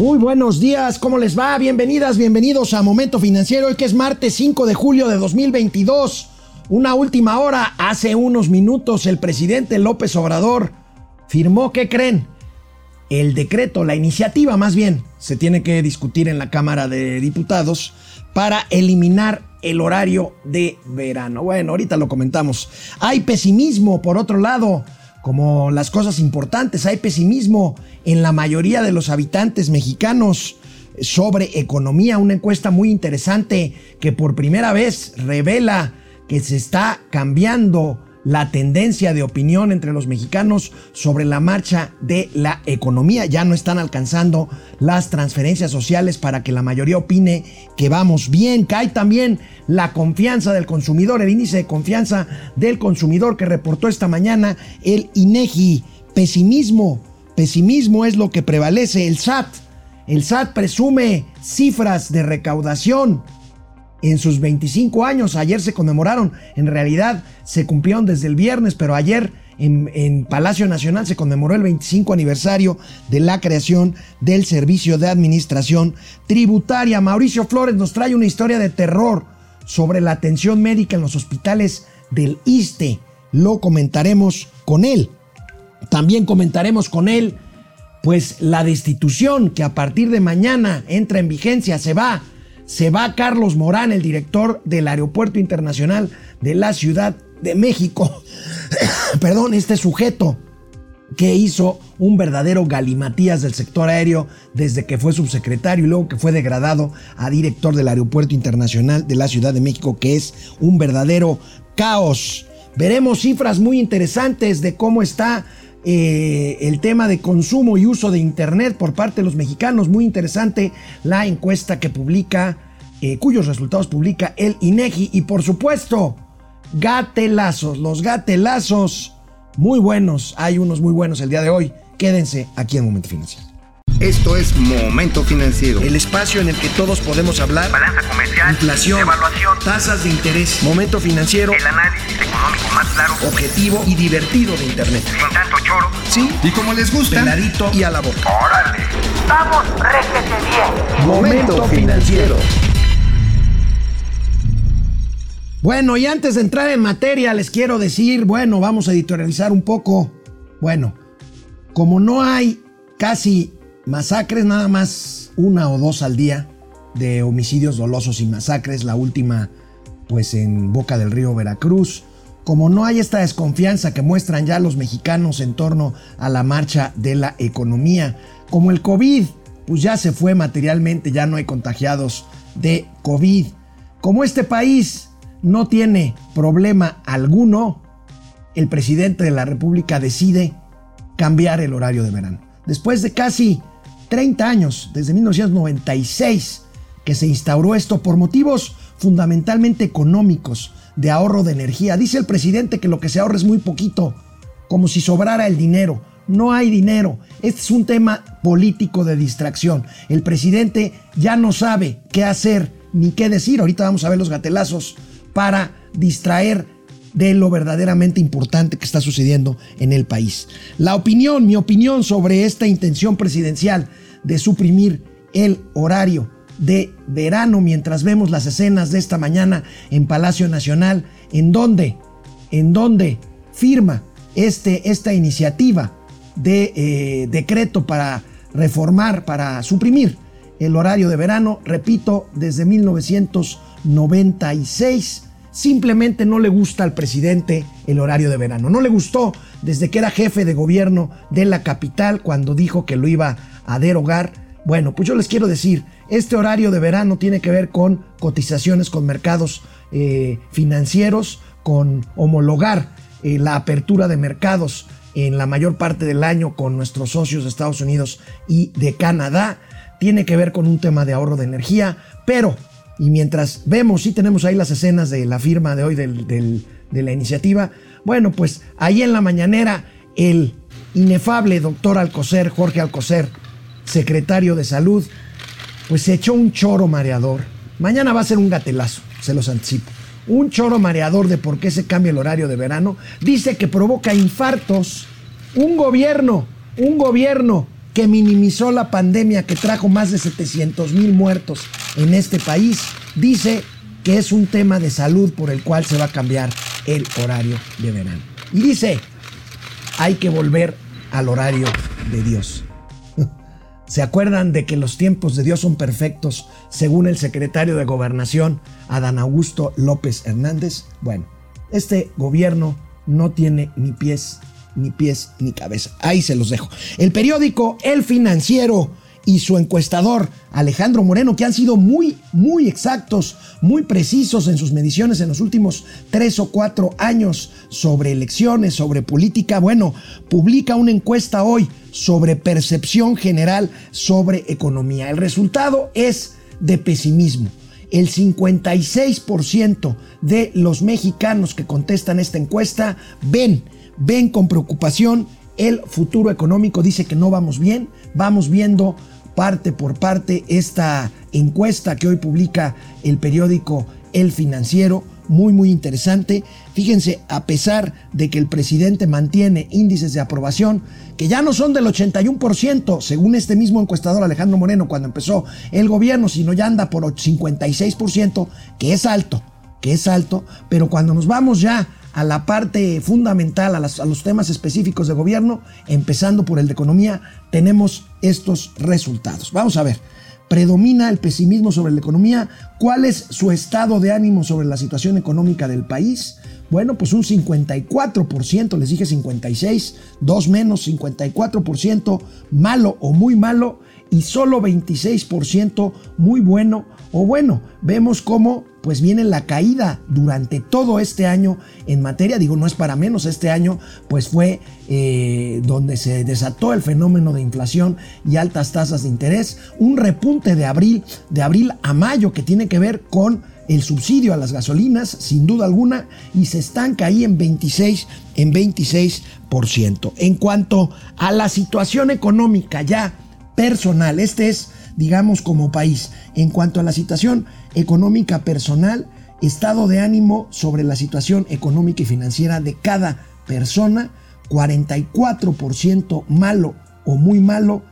Muy buenos días, ¿cómo les va? Bienvenidas, bienvenidos a Momento Financiero, hoy que es martes 5 de julio de 2022. Una última hora, hace unos minutos el presidente López Obrador firmó, ¿qué creen? El decreto, la iniciativa más bien, se tiene que discutir en la Cámara de Diputados para eliminar el horario de verano. Bueno, ahorita lo comentamos. Hay pesimismo, por otro lado, como las cosas importantes. Hay pesimismo en la mayoría de los habitantes mexicanos sobre economía. Una encuesta muy interesante que por primera vez revela que se está cambiando la tendencia de opinión entre los mexicanos sobre la marcha de la economía. Ya no están alcanzando las transferencias sociales para que la mayoría opine que vamos bien. Cae también la confianza del consumidor, el índice de confianza del consumidor que reportó esta mañana el INEGI. Pesimismo, pesimismo es lo que prevalece. El SAT, el SAT presume cifras de recaudación en sus 25 años. Ayer se conmemoraron, en realidad se cumplieron desde el viernes, pero ayer en, Palacio Nacional se conmemoró el 25 aniversario de la creación del Servicio de Administración Tributaria. Mauricio Flores nos trae una historia de terror sobre la atención médica en los hospitales del ISTE. Lo comentaremos con él. También comentaremos con él, pues la destitución que a partir de mañana entra en vigencia, se va se va Carlos Morán, el director del Aeropuerto Internacional de la Ciudad de México. Perdón, este sujeto que hizo un verdadero galimatías del sector aéreo desde que fue subsecretario y luego que fue degradado a director del Aeropuerto Internacional de la Ciudad de México, que es un verdadero caos. Veremos cifras muy interesantes de cómo está eh, el tema de consumo y uso de Internet por parte de los mexicanos. Muy interesante la encuesta que publica, eh, cuyos resultados publica el INEGI. Y por supuesto, gatelazos, los gatelazos muy buenos. Hay unos muy buenos el día de hoy. Quédense aquí en Momento Financiero. Esto es Momento Financiero. El espacio en el que todos podemos hablar. Balanza comercial. Inflación. Evaluación. Tasas de interés. Momento Financiero. El análisis económico más claro. Objetivo y divertido de Internet. Sin tanto choro. Sí. Y como les gusta. Peladito y a la boca. Órale. Vamos, réjete bien. Momento Financiero. Bueno, y antes de entrar en materia, les quiero decir, bueno, vamos a editorializar un poco. Bueno, como no hay casi masacres, nada más una o dos al día de homicidios dolosos y masacres, la última pues en Boca del Río Veracruz. Como no hay esta desconfianza que muestran ya los mexicanos en torno a la marcha de la economía, como el COVID, pues ya se fue materialmente, ya no hay contagiados de COVID. Como este país no tiene problema alguno, el presidente de la República decide cambiar el horario de verano. Después de casi 30 años, desde 1996, que se instauró esto por motivos fundamentalmente económicos, de ahorro de energía. Dice el presidente que lo que se ahorra es muy poquito, como si sobrara el dinero. No hay dinero. Este es un tema político de distracción. El presidente ya no sabe qué hacer ni qué decir. Ahorita vamos a ver los gatelazos para distraer de lo verdaderamente importante que está sucediendo en el país. La opinión, mi opinión sobre esta intención presidencial de suprimir el horario de verano mientras vemos las escenas de esta mañana en Palacio Nacional, en donde, en firma este, esta iniciativa de eh, decreto para reformar, para suprimir el horario de verano, repito, desde 1996 Simplemente no le gusta al presidente el horario de verano. No le gustó desde que era jefe de gobierno de la capital cuando dijo que lo iba a derogar. Bueno, pues yo les quiero decir, este horario de verano tiene que ver con cotizaciones con mercados eh, financieros, con homologar eh, la apertura de mercados en la mayor parte del año con nuestros socios de Estados Unidos y de Canadá. Tiene que ver con un tema de ahorro de energía, pero y mientras vemos, sí tenemos ahí las escenas de la firma de hoy de la iniciativa, bueno, pues ahí en la mañanera el inefable doctor Alcocer, Jorge Alcocer, secretario de salud, pues se echó un choro mareador. Mañana va a ser un gatelazo, se los anticipo. Un choro mareador de por qué se cambia el horario de verano. Dice que provoca infartos. Un gobierno, un gobierno que minimizó la pandemia que trajo más de 700 mil muertos en este país, dice que es un tema de salud por el cual se va a cambiar el horario de verano. Y dice, hay que volver al horario de Dios. ¿Se acuerdan de que los tiempos de Dios son perfectos según el secretario de Gobernación, Adán Augusto López Hernández? Bueno, este gobierno no tiene ni pies, ni pies, ni cabeza. Ahí se los dejo. El periódico El Financiero y su encuestador Alejandro Moreno, que han sido muy, muy exactos, muy precisos en sus mediciones en los últimos tres o cuatro años sobre elecciones, sobre política, bueno, publica una encuesta hoy sobre percepción general sobre economía. El resultado es de pesimismo. El 56% de los mexicanos que contestan esta encuesta ven, ven con preocupación el futuro económico. Dice que no vamos bien, vamos viendo parte por parte esta encuesta que hoy publica el periódico El Financiero muy muy interesante. Fíjense, a pesar de que el presidente mantiene índices de aprobación que ya no son del 81%, según este mismo encuestador Alejandro Moreno cuando empezó el gobierno, sino ya anda por 56%, que es alto, que es alto, pero cuando nos vamos ya a la parte fundamental, a, los temas específicos de gobierno, empezando por el de economía, tenemos estos resultados. Vamos a ver predomina el pesimismo sobre la economía. ¿Cuál es su estado de ánimo sobre la situación económica del país? Bueno, pues un 54%, les dije 56, dos menos, 54% malo o muy malo y solo 26% muy bueno o bueno. Vemos cómo pues viene la caída durante todo este año en materia, digo, no es para menos, este año pues fue eh, donde se desató el fenómeno de inflación y altas tasas de interés, un repunte de abril, de abril a mayo que tiene que ver con el subsidio a las gasolinas, sin duda alguna, y se estanca ahí en 26, en 26%. En cuanto a la situación económica ya personal, este es, digamos, como país, en cuanto a la situación económica personal, estado de ánimo sobre la situación económica y financiera de cada persona, 44% malo o muy malo,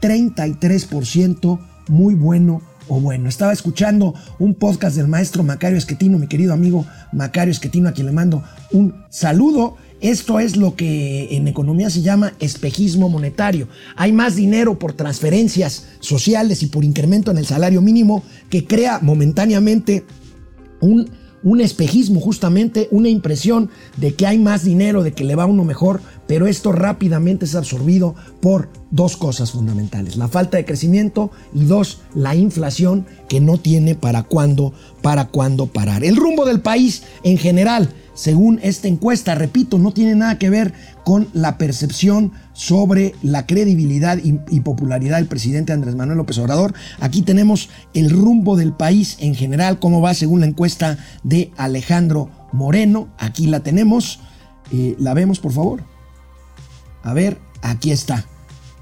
33% muy bueno o bueno. Estaba escuchando un podcast del maestro Macario Esquetino, mi querido amigo Macario Esquetino, a quien le mando un saludo. Esto es lo que en economía se llama espejismo monetario. Hay más dinero por transferencias sociales y por incremento en el salario mínimo que crea momentáneamente un, un espejismo, justamente una impresión de que hay más dinero, de que le va uno mejor, pero esto rápidamente es absorbido por dos cosas fundamentales, la falta de crecimiento y dos, la inflación que no tiene para cuándo, para cuándo parar. El rumbo del país en general según esta encuesta, repito, no tiene nada que ver con la percepción sobre la credibilidad y, popularidad del presidente Andrés Manuel López Obrador. Aquí tenemos el rumbo del país en general, cómo va según la encuesta de Alejandro Moreno. Aquí la tenemos. Eh, la vemos, por favor. A ver, aquí está.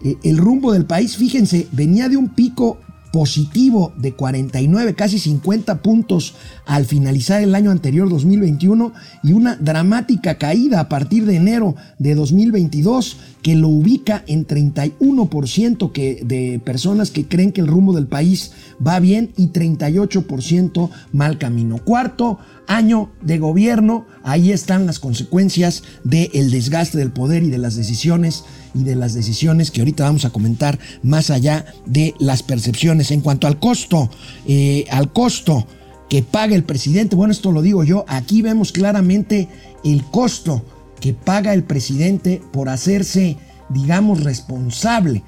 Eh, el rumbo del país, fíjense, venía de un pico positivo de 49, casi 50 puntos al finalizar el año anterior 2021 y una dramática caída a partir de enero de 2022 que lo ubica en 31% que, de personas que creen que el rumbo del país va bien y 38% mal camino. Cuarto año de gobierno, ahí están las consecuencias del desgaste del poder y de las decisiones y de las decisiones que ahorita vamos a comentar más allá de las percepciones. En cuanto al costo, eh, al costo que paga el presidente, bueno, esto lo digo yo, aquí vemos claramente el costo que paga el presidente por hacerse, digamos, responsable.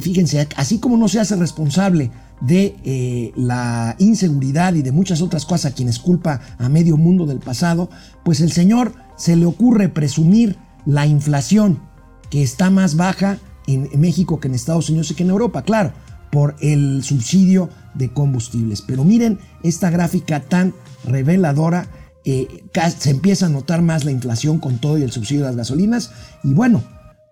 Fíjense, así como no se hace responsable de eh, la inseguridad y de muchas otras cosas a quienes culpa a medio mundo del pasado, pues el señor se le ocurre presumir la inflación que está más baja en México que en Estados Unidos y que en Europa, claro, por el subsidio de combustibles. Pero miren esta gráfica tan reveladora, eh, se empieza a notar más la inflación con todo y el subsidio de las gasolinas. Y bueno,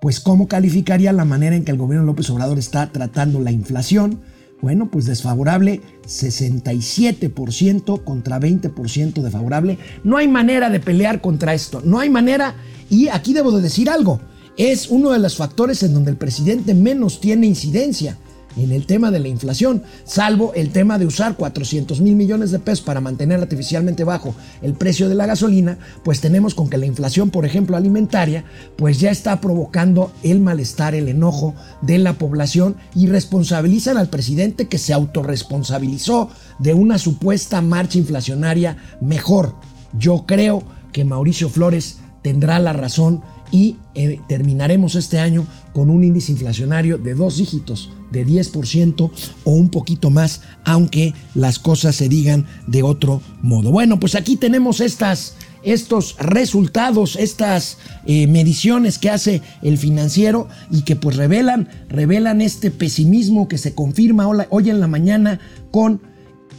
pues ¿cómo calificaría la manera en que el gobierno López Obrador está tratando la inflación? Bueno, pues desfavorable 67% contra 20% de favorable. No hay manera de pelear contra esto, no hay manera. Y aquí debo de decir algo, es uno de los factores en donde el presidente menos tiene incidencia en el tema de la inflación, salvo el tema de usar 400 mil millones de pesos para mantener artificialmente bajo el precio de la gasolina, pues tenemos con que la inflación, por ejemplo, alimentaria, pues ya está provocando el malestar, el enojo de la población y responsabilizan al presidente que se autorresponsabilizó de una supuesta marcha inflacionaria mejor. Yo creo que Mauricio Flores tendrá la razón y eh, terminaremos este año con un índice inflacionario de dos dígitos, de 10% o un poquito más, aunque las cosas se digan de otro modo. Bueno, pues aquí tenemos estas, estos resultados, estas eh, mediciones que hace el financiero y que pues revelan, revelan este pesimismo que se confirma hoy en la mañana con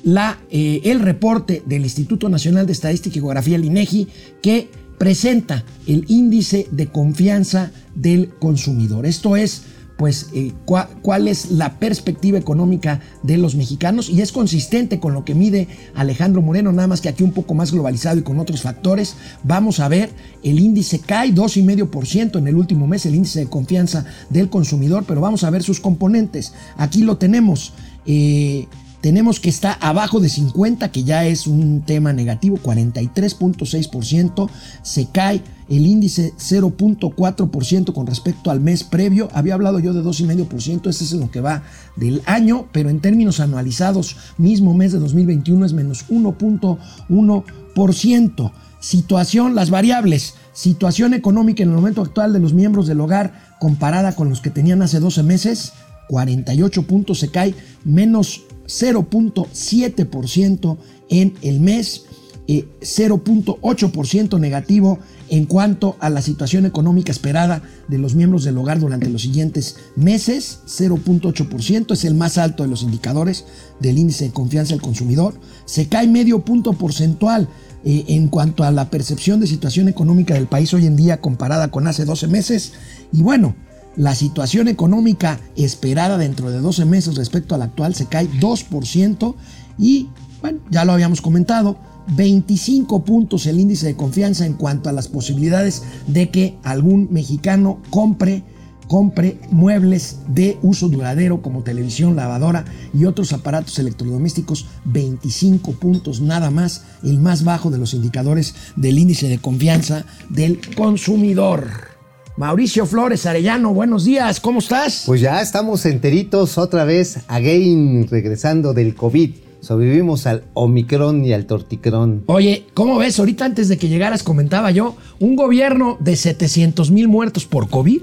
la, eh, el reporte del Instituto Nacional de Estadística y Geografía, el INEGI, que presenta el índice de confianza del consumidor. Esto es, pues, eh, cuál es la perspectiva económica de los mexicanos y es consistente con lo que mide Alejandro Moreno, nada más que aquí un poco más globalizado y con otros factores. Vamos a ver, el índice cae 2,5% en el último mes, el índice de confianza del consumidor, pero vamos a ver sus componentes. Aquí lo tenemos. Eh, tenemos que está abajo de 50, que ya es un tema negativo, 43.6%. Se cae el índice 0.4% con respecto al mes previo. Había hablado yo de 2,5%, ese es lo que va del año, pero en términos anualizados, mismo mes de 2021 es menos 1.1%. Situación, las variables. Situación económica en el momento actual de los miembros del hogar comparada con los que tenían hace 12 meses, 48 puntos se cae, menos 0.7% en el mes, 0.8% eh, negativo en cuanto a la situación económica esperada de los miembros del hogar durante los siguientes meses, 0.8%, es el más alto de los indicadores del índice de confianza del consumidor, se cae medio punto porcentual eh, en cuanto a la percepción de situación económica del país hoy en día comparada con hace 12 meses, y bueno, la situación económica esperada dentro de 12 meses respecto a la actual se cae 2% y, bueno, ya lo habíamos comentado, 25 puntos el índice de confianza en cuanto a las posibilidades de que algún mexicano compre compre muebles de uso duradero como televisión, lavadora y otros aparatos electrodomésticos, 25 puntos nada más, el más bajo de los indicadores del índice de confianza del consumidor. Mauricio Flores Arellano, buenos días, ¿cómo estás? Pues ya estamos enteritos otra vez, again, regresando del COVID. Sobrevivimos al Omicron y al Torticrón. Oye, ¿cómo ves? Ahorita antes de que llegaras comentaba yo, un gobierno de 700 mil muertos por COVID.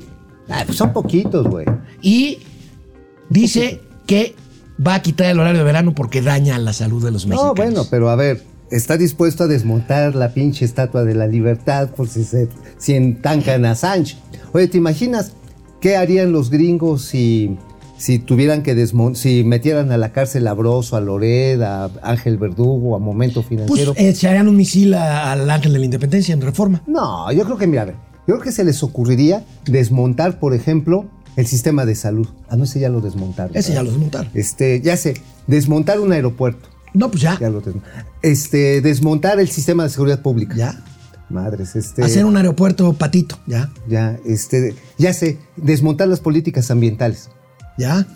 Ah, pues son poquitos, güey. Y dice que va a quitar el horario de verano porque daña la salud de los mexicanos. No, bueno, pero a ver, está dispuesto a desmontar la pinche estatua de la libertad por si se si entancan a Sánchez. Oye, ¿te imaginas qué harían los gringos si, si tuvieran que si metieran a la cárcel a Broso, a Lored, a Ángel Verdugo, a Momento Financiero? Pues echarían un misil al Ángel de la Independencia en reforma. No, yo creo que, mira, a ver, yo creo que se les ocurriría desmontar, por ejemplo, el sistema de salud. Ah, no, ese ya lo desmontaron. Ese ya lo desmontaron. Este, ya sé, desmontar un aeropuerto no, pues ya. este, desmontar el sistema de seguridad pública. Ya. Madres, este. Hacer un aeropuerto patito, ya. Ya, este, ya sé, desmontar las políticas ambientales. Ya.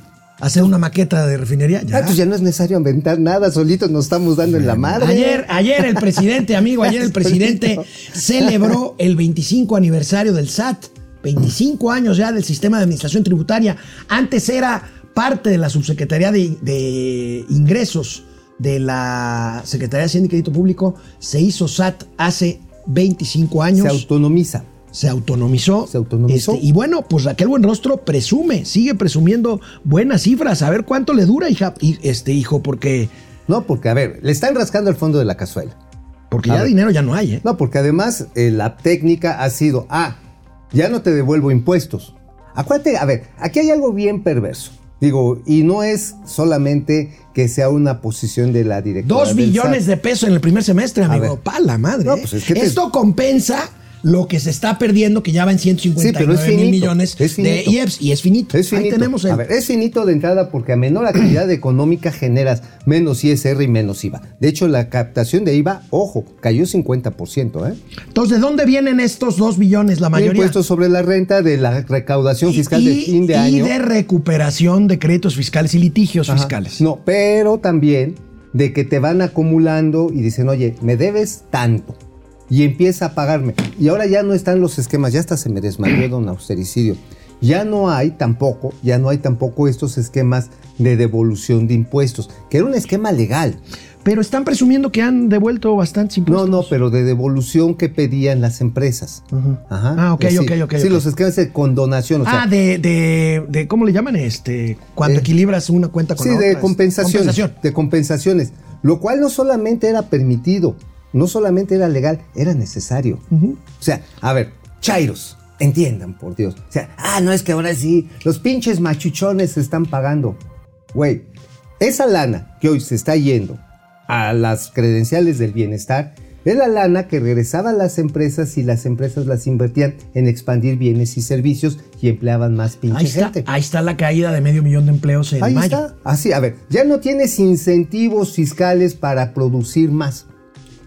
Hacer una maqueta de refinería, ya. Ah, pues ya no es necesario inventar nada, solitos nos estamos dando en la madre. Ayer, ayer el presidente, amigo, ayer el presidente celebró el 25 aniversario del SAT. 25 años ya del sistema de administración tributaria. Antes era parte de la subsecretaría de, de ingresos de la Secretaría de Hacienda y Crédito Público se hizo SAT hace 25 años. Se autonomiza. Se autonomizó. Se autonomizó. Este, y bueno, pues Raquel Buenrostro presume, sigue presumiendo buenas cifras. A ver cuánto le dura, hija, este hijo, porque. No, porque, a ver, le están rascando el fondo de la cazuela. Porque ya dinero ya no hay, ¿eh? No, porque además eh, la técnica ha sido, ah, ya no te devuelvo impuestos. Acuérdate, a ver, aquí hay algo bien perverso. Digo, y no es solamente que sea una posición de la directora. Dos billones de pesos en el primer semestre, amigo. Pa' la madre. ¿eh? Pues Esto compensa lo que se está perdiendo, que ya va en 159 Sí, mil millones es de. IEPS y es finito. Es finito. Ahí tenemos el. A ver, es finito de entrada porque a menor actividad económica generas menos ISR y menos IVA. De hecho, la captación de IVA, ojo, cayó 50%, ¿eh? Entonces, ¿de dónde vienen estos 2 billones? La mayoría. Impuestos sobre la renta de la recaudación fiscal de y, fin de y año. de recuperación de créditos fiscales y litigios Ajá. fiscales. No, pero también de que te van acumulando y dicen, oye, me debes tanto. Y empieza a pagarme. Y ahora ya no están los esquemas, ya hasta se me desmayó don austericidio. Ya no hay tampoco, ya no hay tampoco estos esquemas de devolución de impuestos, que era un esquema legal. Pero están presumiendo que han devuelto bastantes No, impuestos. no, pero de devolución que pedían las empresas. Ajá. Ah, ok, Sí, ok, ok, Sí, los esquemas de condonación. O sea, ah, de, de, de- ¿cómo le llaman? Este, cuando Eh, equilibras una cuenta con Sí, la otra. de este, compensaciones. compensación. De compensaciones. Lo cual no solamente era permitido, no solamente era legal, era necesario. O sea, a ver, Chairos, entiendan, por Dios. O sea, ah, no es que ahora sí, los pinches machuchones se están pagando. Güey, esa lana que hoy se está yendo a las credenciales del bienestar es la lana que regresaba a las empresas y las empresas las invertían en expandir bienes y servicios y empleaban más pinche Ahí está, gente. ahí está la caída de medio millón de empleos en Ahí mayo. está. Así, a ver, ya no tienes incentivos fiscales para producir más.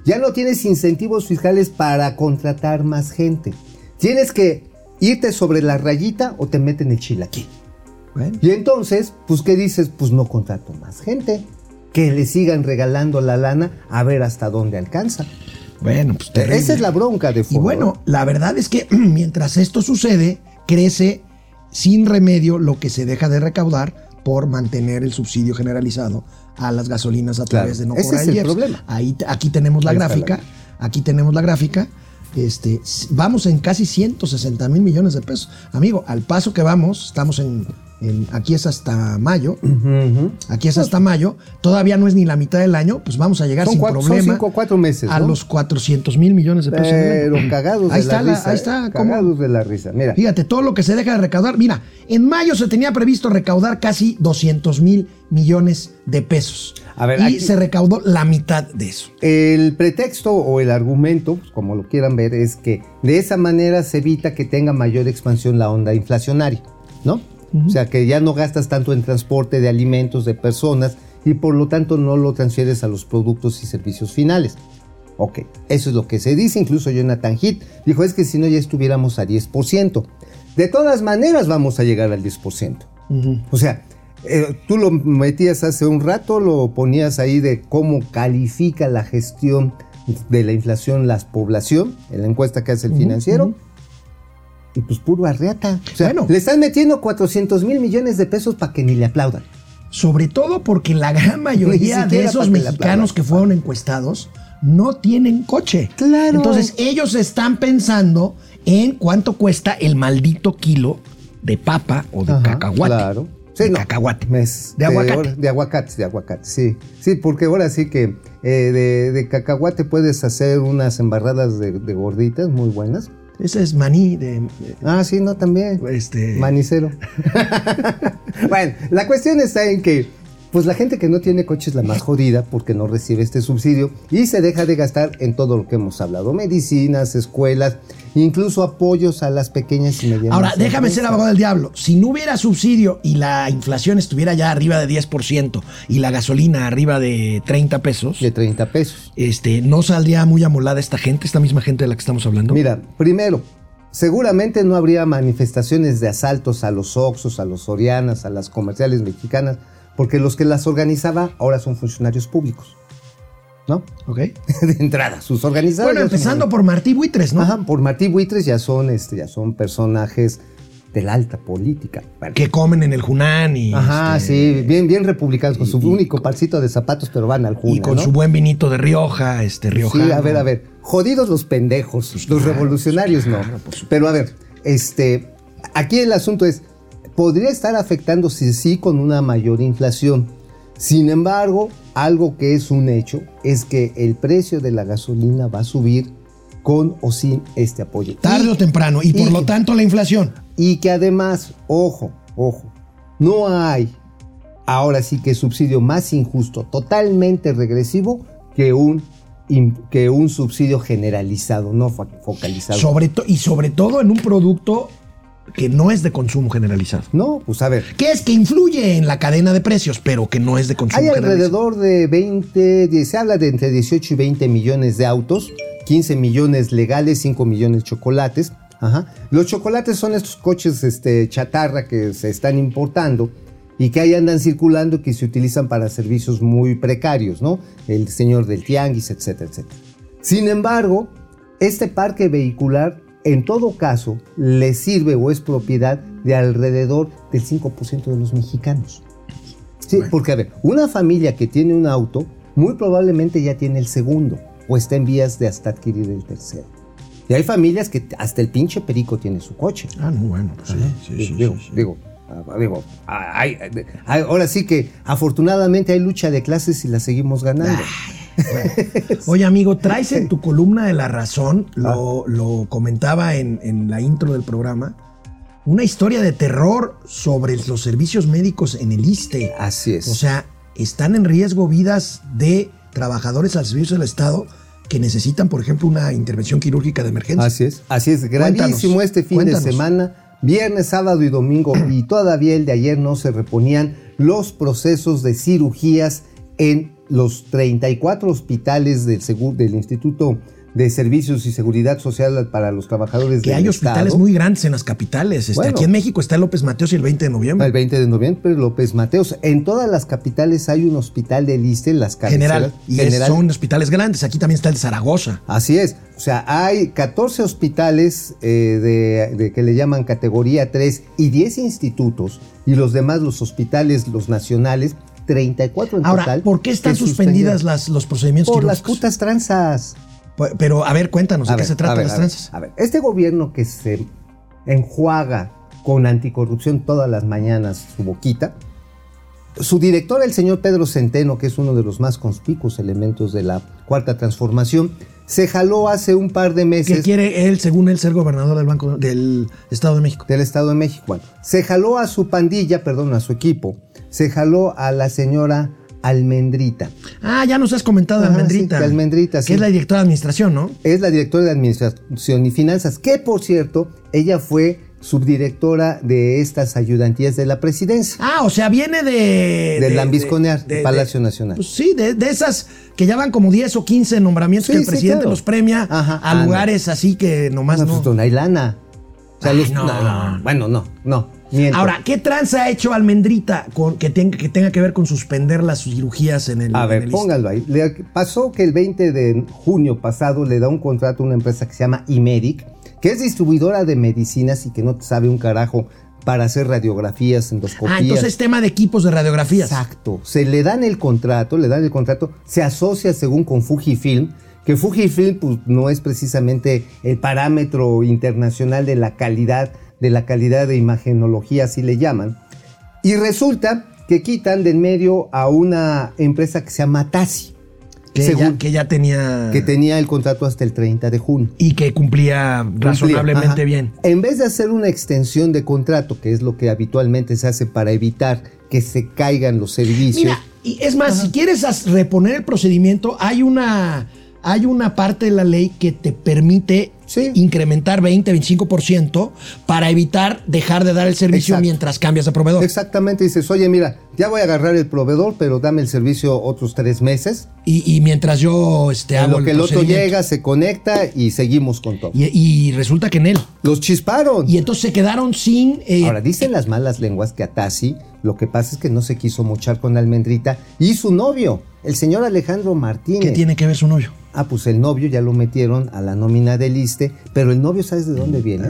Ya no tienes incentivos fiscales para contratar más gente. Tienes que irte sobre la rayita o te meten el chilaquil. Bueno, Y entonces, pues, ¿qué dices? Pues no contrato más gente. Que le sigan regalando la lana a ver hasta dónde alcanza. bueno, pues terrible. Esa es la bronca de Y bueno, la verdad es que mientras esto sucede, crece sin remedio lo que se deja de recaudar por mantener el subsidio generalizado a las gasolinas a Claro, través de no ese cobrar es el IEPS. problema. Ahí, aquí tenemos la Ahí gráfica. la- Aquí tenemos la gráfica. Este, vamos en casi 160 mil millones de pesos. Amigo, al paso que vamos, estamos en, en- aquí es hasta mayo. Aquí es hasta mayo, todavía no es ni la mitad del año, pues vamos a llegar Son sin cuatro- son problema cinco o cuatro meses, a ¿no? los 400 mil millones de pesos. Pero cagados ahí de está la la- risa. ahí ¿eh? cómo- Cagados de la risa. Mira. Fíjate, todo lo que se deja de recaudar. Mira, en mayo se tenía previsto recaudar casi 200 mil millones de pesos. A ver, y aquí- se recaudó la mitad de eso. El pretexto o el argumento, pues, como lo quieran ver, es que de esa manera se evita que tenga mayor expansión la onda inflacionaria, ¿no? O sea, que ya no gastas tanto en transporte de alimentos, de personas, y por lo tanto no lo transfieres a los productos y servicios finales. Ok, eso es lo que se dice, incluso Jonathan Heath dijo, es que si no ya estuviéramos a 10%. De todas maneras vamos a llegar al 10%. O sea, eh, tú lo metías hace un rato, lo ponías ahí de cómo califica la gestión de la inflación la población, en la encuesta que hace el financiero. Y pues puro arreata. O sea, Bueno. le están metiendo 400 mil millones de pesos para que ni le aplaudan. Sobre todo porque la gran mayoría de esos mexicanos que fueron encuestados no tienen coche. Claro. Entonces ellos están pensando en cuánto cuesta el maldito kilo de papa o de Ajá, cacahuate. Claro. Sí, de no, cacahuate. es de aguacate. ahora- De, aguacate, de aguacate, sí. Sí, porque ahora sí que eh, de, de cacahuate puedes hacer unas embarradas de, de gorditas muy buenas. Ese es maní de, de- Ah, sí, no, también. este Manicero. bueno, la cuestión está en que, pues la gente que no tiene coche es la más jodida porque no recibe este subsidio y se deja de gastar en todo lo que hemos hablado: medicinas, escuelas, incluso apoyos a las pequeñas y medianas. Ahora, déjame ser abogado del diablo. Si no hubiera subsidio y la inflación estuviera ya arriba de 10% y la gasolina arriba de 30 pesos, De 30 pesos. este, ¿no saldría muy amolada esta gente, esta misma gente de la que estamos hablando? Mira, primero, seguramente no habría manifestaciones de asaltos a los Oxos, a los Sorianas, a las comerciales mexicanas, porque los que las organizaba ahora son funcionarios públicos. ¿No? ¿Ok? de entrada, sus organizadores. Bueno, empezando por Martí Buitres, ¿no? Ajá, por Martí Buitres ya son, este, ya son personajes de la alta política. Bueno, Que comen en el Junán y, Ajá, este, sí, bien, bien republicanos, con su y- único parcito de zapatos, pero van al Juna, y con ¿no? su buen vinito de Rioja, este Rioja. Sí, a ver, a ver. Jodidos los pendejos, los claro, revolucionarios no. claro. Pero a ver, este, aquí el asunto es, podría estar afectando sí, sí con una mayor inflación. Sin embargo, algo que es un hecho es que el precio de la gasolina va a subir con o sin este apoyo. Tarde Y- o temprano. Y por y- lo tanto la inflación. y que además, ojo, ojo, no hay ahora sí que subsidio más injusto, totalmente regresivo, que un que un subsidio generalizado, no fo- focalizado. Sobre y sobre todo en un producto que no es de consumo generalizado. no, pues a ver, Que es que influye en la cadena de precios, pero que no es de consumo Hay generalizado. alrededor de 20, die- se habla de entre 18 y 20 millones de autos, 15 millones legales, 5 millones chocolates. Ajá. Los chocolates son estos coches este, chatarra que se están importando y que ahí andan circulando que se utilizan para servicios muy precarios, ¿no? El señor del tianguis, etcétera, etcétera. Sin embargo, este parque vehicular en todo caso le sirve o es propiedad de alrededor del 5% de los mexicanos. Sí, porque a ver, una familia que tiene un auto muy probablemente ya tiene el segundo o está en vías de hasta adquirir el tercero. Y hay familias que hasta el pinche perico tiene su coche. Ah, no, bueno, pues sí, sí, sí, digo, sí, digo, ah, digo, ah, hay- hay- ahora sí que afortunadamente hay lucha de clases y la seguimos ganando. Oye, amigo, traes en tu columna de La Razón, lo, lo comentaba en, en la intro del programa, una historia de terror sobre los servicios médicos en el ISTE. Así es. O sea, están en riesgo vidas de trabajadores al servicio del Estado que necesitan, por ejemplo, una intervención quirúrgica de emergencia. Así es, así es, gravísimo este fin cuéntanos. de semana, viernes, sábado y domingo, y todavía el de ayer no se reponían los procesos de cirugías en los 34 hospitales del, del Instituto de Servicios y Seguridad Social para los Trabajadores que del hay hospitales Estado. muy grandes en las capitales. Este, Bueno. aquí en México está López Mateos y el 20 de noviembre. El 20 de noviembre, López Mateos. En todas las capitales hay un hospital de liste, en las General. Y General. son hospitales grandes. Aquí también está el de Zaragoza. Así es. O sea, hay 14 hospitales eh, de, de que le llaman categoría 3 y 10 institutos y los demás, los hospitales, los nacionales, 34 en Ahora, total. ¿por qué están que suspendidas las, los procedimientos Por las putas tranzas. Pero, a ver, cuéntanos, ¿de qué se trata ver, las tranzas? A ver, este gobierno que se enjuaga con anticorrupción todas las mañanas su boquita, su director, el señor Pedro Centeno, que es uno de los más conspicuos elementos de la cuarta transformación, se jaló hace un par de que meses quiere él, según él, ser gobernador del Banco del Estado de México. del Estado de México. Bueno, se jaló a su pandilla, perdón, a su equipo, se jaló a la señora Almendrita. Ah, ya nos has comentado de Ajá, Almendrita. sí, de Almendrita, Que es la directora de administración, ¿no? Es la directora de Administración y Finanzas, que por cierto, ella fue subdirectora de estas ayudantías de la presidencia. Ah, o sea, viene de. De de- Lambisconear, de- de- Palacio Nacional. Pues sí, de, de esas que ya van como 10 o 15 nombramientos Sí, que el sí, presidente claro. los premia Ajá, a lugares así que nomás No, no. pues, don Ailana. O sea, Ay, los- no. no, no, bueno, no, no. Miento. Ahora, ¿qué tranza ha hecho Almendrita con, que, tenga, que tenga que ver con suspender las cirugías en el. A ver, el póngalo ahí. Le pasó que el 20 de junio pasado le da un contrato a una empresa que se llama Imedic, que es distribuidora de medicinas y que no sabe un carajo para hacer radiografías, endoscopías. Ah, entonces es tema de equipos de radiografías. Exacto. Se le dan el contrato, le dan el contrato, se asocia según con Fujifilm, que Fujifilm pues, no es precisamente el parámetro internacional de la calidad, de la calidad de imagenología, así le llaman. Y resulta que quitan de en medio a una empresa que se llama Tassi, Que, según- ya, que ya tenía. que tenía el contrato hasta el 30 de junio. y que cumplía razonablemente Ajá. bien. En vez de hacer una extensión de contrato, que es lo que habitualmente se hace para evitar que se caigan los servicios. Mira, y es más, si quieres reponer el procedimiento, hay una, hay una parte de la ley que te permite Sí. incrementar 20-25% para evitar dejar de dar el servicio Exacto. mientras cambias de proveedor. Exactamente, dices, oye, mira, ya voy a agarrar el proveedor, pero dame el servicio otros tres meses. Y, y mientras yo este, En hago lo que el otro llega, se conecta y seguimos con todo. Y, y resulta que en él. Los chisparon. Y entonces se quedaron sin. eh, Ahora, dicen las malas lenguas que a Tassi lo que pasa es que no se quiso mochar con Almendrita y su novio, el señor Alejandro Martínez. ¿Qué tiene que ver su novio? Ah, pues el novio ya lo metieron a la nómina del ISTE, pero el novio, ¿sabes de dónde viene?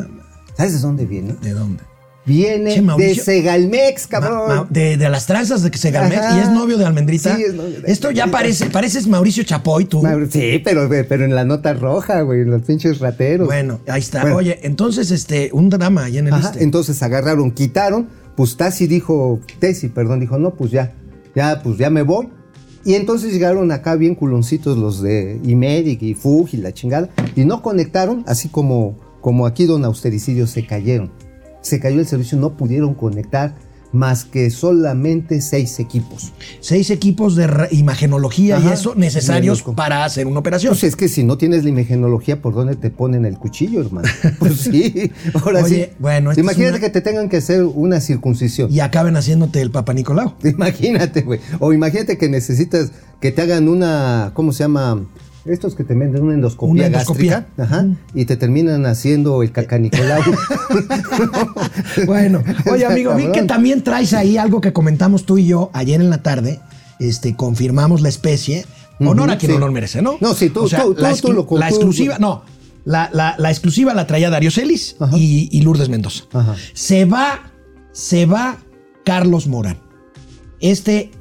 ¿Sabes de dónde viene? ¿De dónde? Viene de Segalmex, cabrón. Ma- ma- de, de las tranzas de que se Galmex Ajá. y es novio de Almendrita. Sí, es novio de Esto ya parece, pareces Mauricio Chapoy, tú. Sí, pero, pero en la nota roja, güey, en los pinches rateros. Bueno, ahí está. Bueno. Oye, entonces, este, un drama ahí en el Ajá, entonces agarraron, quitaron, pues Tassi dijo, Tesi, perdón, dijo, no, pues ya, ya, pues ya me voy. Y entonces llegaron acá bien culoncitos los de Imedic y Fug y la chingada, y no conectaron, así como, como aquí don Austericidio se cayeron. Se cayó el servicio, no pudieron conectar más que solamente seis equipos. Seis equipos de imagenología y eso necesarios para hacer una operación. Pues es que si no tienes la imagenología, ¿por dónde te ponen el cuchillo, hermano? Pues sí, ahora Oye, sí. bueno, Imagínate una- que te tengan que hacer una circuncisión. y acaben haciéndote el Papa Nicolau. Imagínate, güey. O imagínate que necesitas que te hagan una, ¿cómo se llama? Estos que te venden una endoscopía, Una endoscopía. gástrica. Ajá. Y te terminan haciendo el cacanicolau. Bueno, oye amigo, vi que también traes ahí algo que comentamos tú y yo ayer en la tarde. Este, confirmamos la especie. Honor a quien sí. honor merece, ¿no? No, sí, tú- tú lo- la exclusiva, no. La, la- la exclusiva la traía Dario Celis y, y Lourdes Mendoza. Ajá. Se va, se va Carlos Morán. Este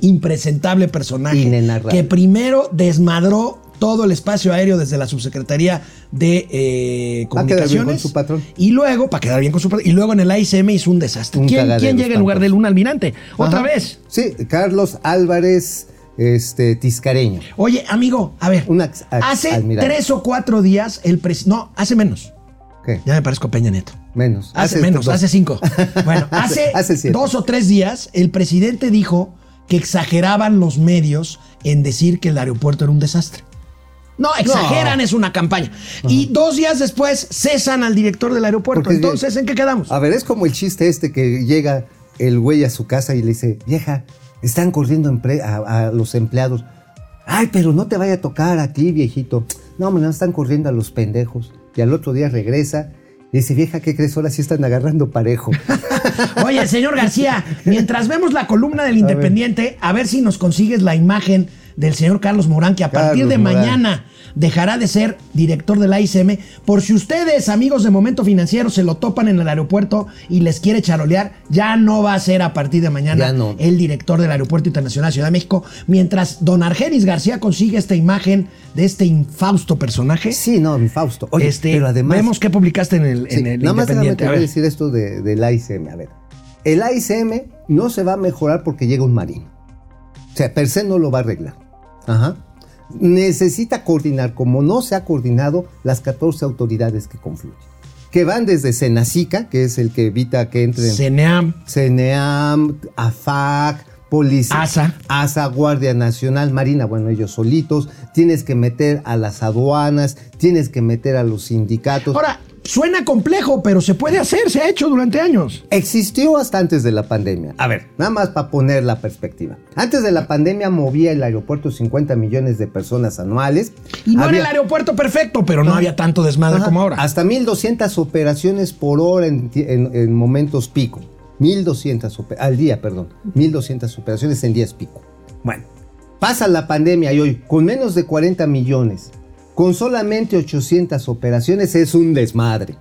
impresentable personaje que primero desmadró todo el espacio aéreo desde la subsecretaría de eh, quedar bien comunicaciones con su patrón. y luego para quedar bien con su patrón y luego en el AICM hizo un desastre Un ¿Quién, llega en lugar de él? un almirante otra Ajá. vez Sí, Carlos Álvarez este, Tiscareño. oye amigo a ver Un ex- ex- hace almirante. tres o cuatro días el presidente no hace menos ¿Qué? ya me parezco Peña Nieto Menos. Hace, menos, hace cinco. Bueno, hace, dos o tres días el presidente dijo que exageraban los medios en decir que el aeropuerto era un desastre. No, exageran, es una campaña. Y dos días después cesan al director del aeropuerto. Porque- Entonces, ¿en qué quedamos? A ver, es como el chiste este que llega el güey a su casa y le dice, vieja, están corriendo a, a los empleados. Ay, pero no te vaya a tocar a ti, viejito. No, me están corriendo a los pendejos. Y al otro día regresa dice, vieja, ¿qué crees? Ahora sí están agarrando parejo. Oye, señor García, mientras vemos la columna del Independiente, a ver si nos consigues la imagen del señor Carlos Morán, que a partir de Morán. mañana dejará de ser director de la ICM. Por si ustedes, amigos de Momento Financiero, se lo topan en el aeropuerto y les quiere charolear, ya no va a ser a partir de mañana no. el director del Aeropuerto Internacional Ciudad de México. Mientras don Argenis García consigue esta imagen de este infausto personaje. Sí, no, mi Fausto. Oye, este, pero además... vemos qué publicaste en el, Sí, en el nada más Independiente. voy a decir esto de- del AICM. A ver, el AICM no se va a mejorar porque llega un marino. O sea, per se no lo va a arreglar. Ajá. Necesita coordinar, como no se ha coordinado, las 14 autoridades que confluyen. Que van desde Senacica, que es el que evita que entren CENEAM. CNEAM, AFAC, Policía, ASA. ASA, Guardia Nacional, Marina, bueno, ellos solitos. Tienes que meter a las aduanas, tienes que meter a los sindicatos. Ahora, suena complejo, pero se puede hacer, se ha hecho durante años. Existió hasta antes de la pandemia. A ver, nada más para poner la perspectiva. Antes de la pandemia movía el aeropuerto 50 millones de personas anuales. Y no Había- era el aeropuerto perfecto, pero no había tanto desmadre Ajá, como ahora. Hasta 1200 operaciones por hora en, en- en momentos pico. 1200 ope- al día, perdón. 1200 operaciones en días pico. Bueno, pasa la pandemia y hoy, con menos de 40 millones, con solamente 800 operaciones, es un desmadre.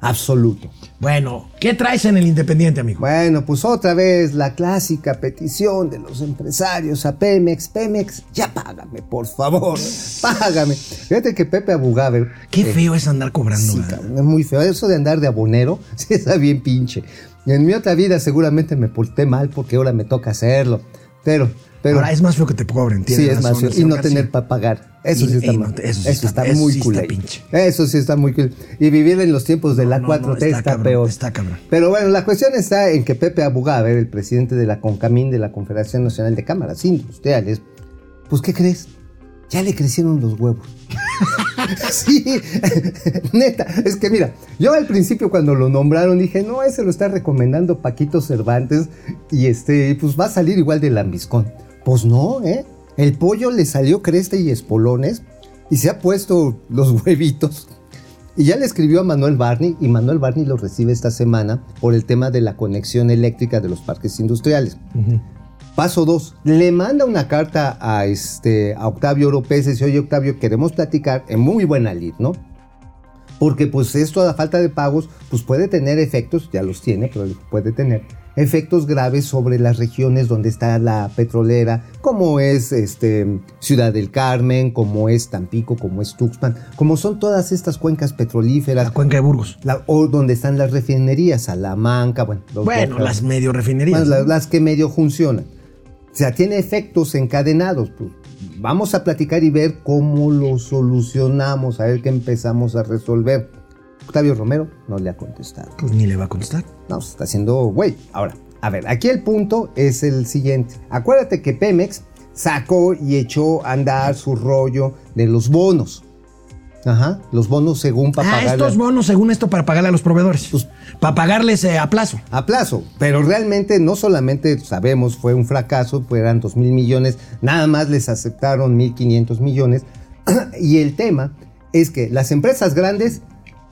Absoluto. Bueno, ¿qué traes en el Independiente, amigo? Bueno, pues otra vez la clásica petición de los empresarios a Pemex. Pemex, ya págame, por favor. Págame. Fíjate que Pepe Abugaber. Qué eh, feo es andar cobrando. Sí, es muy feo. Eso de andar de abonero, sí está bien pinche. En mi otra vida seguramente me porté mal porque ahora me toca hacerlo. Pero, pero. Ahora es más feo que te cobren, sí, tienes es más feo. Y no tener para pagar. Eso Y- sí está no eso sí está- está, eso muy sí está pinche. Eso sí está muy culé. Y vivir en los tiempos de la no, 4T no, está está, cabrón, peor. está cabrón. Pero bueno, la cuestión está en que Pepe Abugaber, el presidente de la CONCAMIN, de la Confederación Nacional de Cámaras Industriales, pues ¿qué crees? Ya le crecieron los huevos. sí, neta, es que mira, yo al principio cuando lo nombraron dije, no, ese lo está recomendando Paquito Cervantes y este, pues va a salir igual de lambiscón. Pues no, ¿eh? El pollo le salió cresta y espolones y se ha puesto los huevitos. Y ya le escribió a Manuel Barney y Manuel Barney lo recibe esta semana por el tema de la conexión eléctrica de los parques industriales. Paso 2. Le manda una carta a, este, a Octavio Oropés y dice, oye Octavio, queremos platicar en muy buena lid, ¿no? Porque pues esto a la falta de pagos pues puede tener efectos, ya los tiene, pero puede tener efectos graves sobre las regiones donde está la petrolera, como es este, Ciudad del Carmen, como es Tampico, como es Tuxpan, como son todas estas cuencas petrolíferas, La cuenca de Burgos. la- o donde están las refinerías, Salamanca, bueno. Bueno, las medio refinerías. Bueno, las, las que medio funcionan. O sea, tiene efectos encadenados. Pues, vamos a platicar y ver cómo lo solucionamos, a ver qué empezamos a resolver. Octavio Romero no le ha contestado. Pues ni le va a contestar. No, se está haciendo güey. Ahora, a ver, aquí el punto es el siguiente. Acuérdate que Pemex sacó y echó a andar su rollo de los bonos. Ajá, los bonos según para Ah, pagarle estos bonos, según esto, para pagarle a los proveedores. Pues- para pagarles eh, a plazo. a plazo. Pero realmente no solamente sabemos fue un fracaso, fueran 2 mil millones, nada más les aceptaron 1.500 millones. y el tema es que las empresas grandes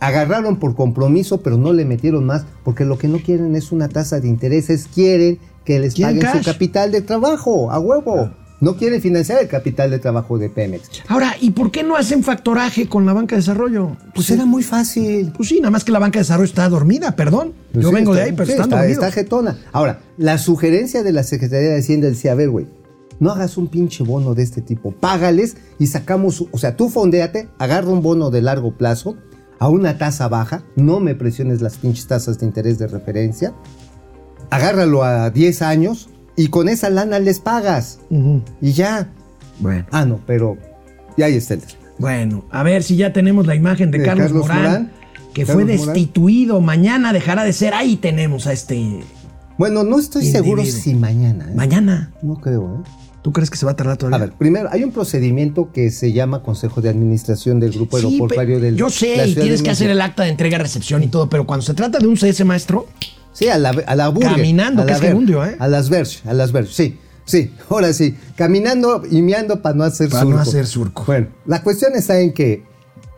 agarraron por compromiso, pero no le metieron más, porque lo que no quieren es una tasa de intereses, quieren que les paguen su capital de trabajo, a huevo. No quieren financiar el capital de trabajo de Pemex. Ahora, ¿y por qué no hacen factoraje con la banca de desarrollo? Pues era muy fácil. Pues sí, nada más que la banca de desarrollo está dormida, perdón. Pues Yo sí, vengo de ahí, pero sí, están está, está jetona. Ahora, la sugerencia de la Secretaría de Hacienda decía, a ver, güey, no hagas un pinche bono de este tipo, págales y sacamos, o sea, tú fondéate, agarra un bono de largo plazo a una tasa baja, no me presiones las pinches tasas de interés de referencia, agárralo a 10 años y con esa lana les pagas y ya. Bueno. Ah, no, pero ya ahí está el Bueno, a ver si ya tenemos la imagen de, De Carlos, Carlos Morán, Morán. que fue Morán. destituido. Mañana dejará de ser. Ahí tenemos a este. Bueno, no estoy Individuo. seguro si mañana. ¿eh? Mañana. No creo, ¿eh? ¿Tú crees que se va a tardar todavía? A ver, primero, hay un procedimiento que se llama Consejo de Administración del Grupo Sí, Aeroportuario del yo sé, la y tienes que hacer el acta de entrega-recepción y todo, pero cuando se trata de un CS maestro, Sí, a la, a la burger, Caminando, a que la es ver- ¿eh? A las Verge, a las Verge, sí. Sí, ahora sí. Caminando y meando para no hacer Para surco. no hacer surco. Bueno, la cuestión está en que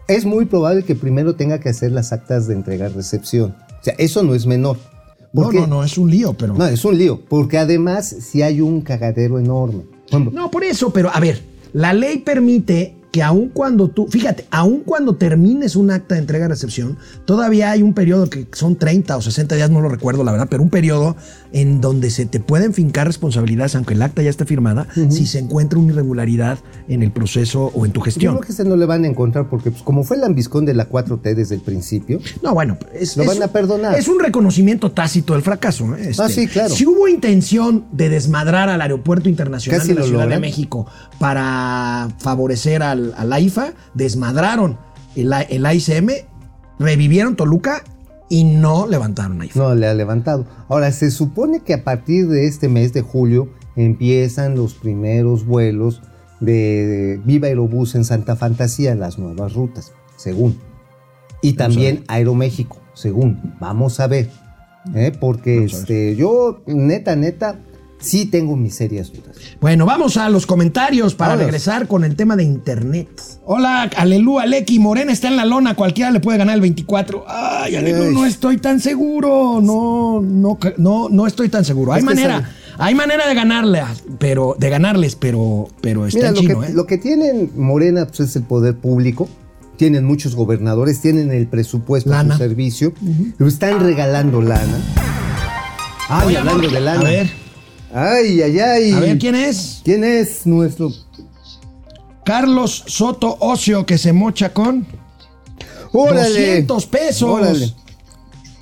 es muy probable que primero tenga que hacer las actas de entrega-recepción. O sea, eso no es menor. no, Porque- no, no, es un lío, pero. No, es un lío. Porque además, si hay un cagadero enorme. No, por eso, pero a ver, la ley permite que aun cuando tú, fíjate, aun cuando termines un acta de entrega-recepción, todavía hay un periodo que son 30 o 60 días, no lo recuerdo la verdad, pero un periodo en donde se te pueden fincar responsabilidades, aunque el acta ya esté firmada, si se encuentra una irregularidad en el proceso o en tu Yo gestión. creo que ese no le van a encontrar porque pues, como fue el ambiscón de la 4T desde el principio, No, bueno, es, Lo es- van a perdonar. Es un reconocimiento tácito del fracaso. ¿eh? Este, Ah, sí, claro. Si hubo intención de desmadrar al Aeropuerto Internacional Casi de la Ciudad de. México para favorecer al, a la IFA, desmadraron el, el AICM, revivieron Toluca y no levantaron a IFA. no le ha levantado. Ahora, se supone que a partir de este mes de julio empiezan los primeros vuelos de Viva Aerobús en Santa Fantasía, las nuevas rutas, según. Y también Aeroméxico, según. Vamos a ver. ¿eh? Porque este, yo, neta, neta, sí tengo mis serias dudas. Bueno, vamos a los comentarios para regresar con el tema de internet. Hola, Alelu, Aleki, Morena está en la lona, cualquiera le puede ganar el 24. Ay, Alelu, Ay. no estoy tan seguro, no, no, no, no estoy tan seguro. Hay Es manera, hay manera de ganarle, pero, de ganarles, pero, pero está Mira, en lo chino, que, ¿eh? lo que tienen Morena pues, es el poder público. Tienen muchos gobernadores, tienen el presupuesto a Lana. su servicio, pero están regalando lana. Ay, Oye, hablando de lana. A ver, Ay, ay, ay. a ver, ¿quién es? ¿Quién es nuestro? Carlos Soto Ocio, que se mocha con ¡Órale! 200 pesos. ¡Órale!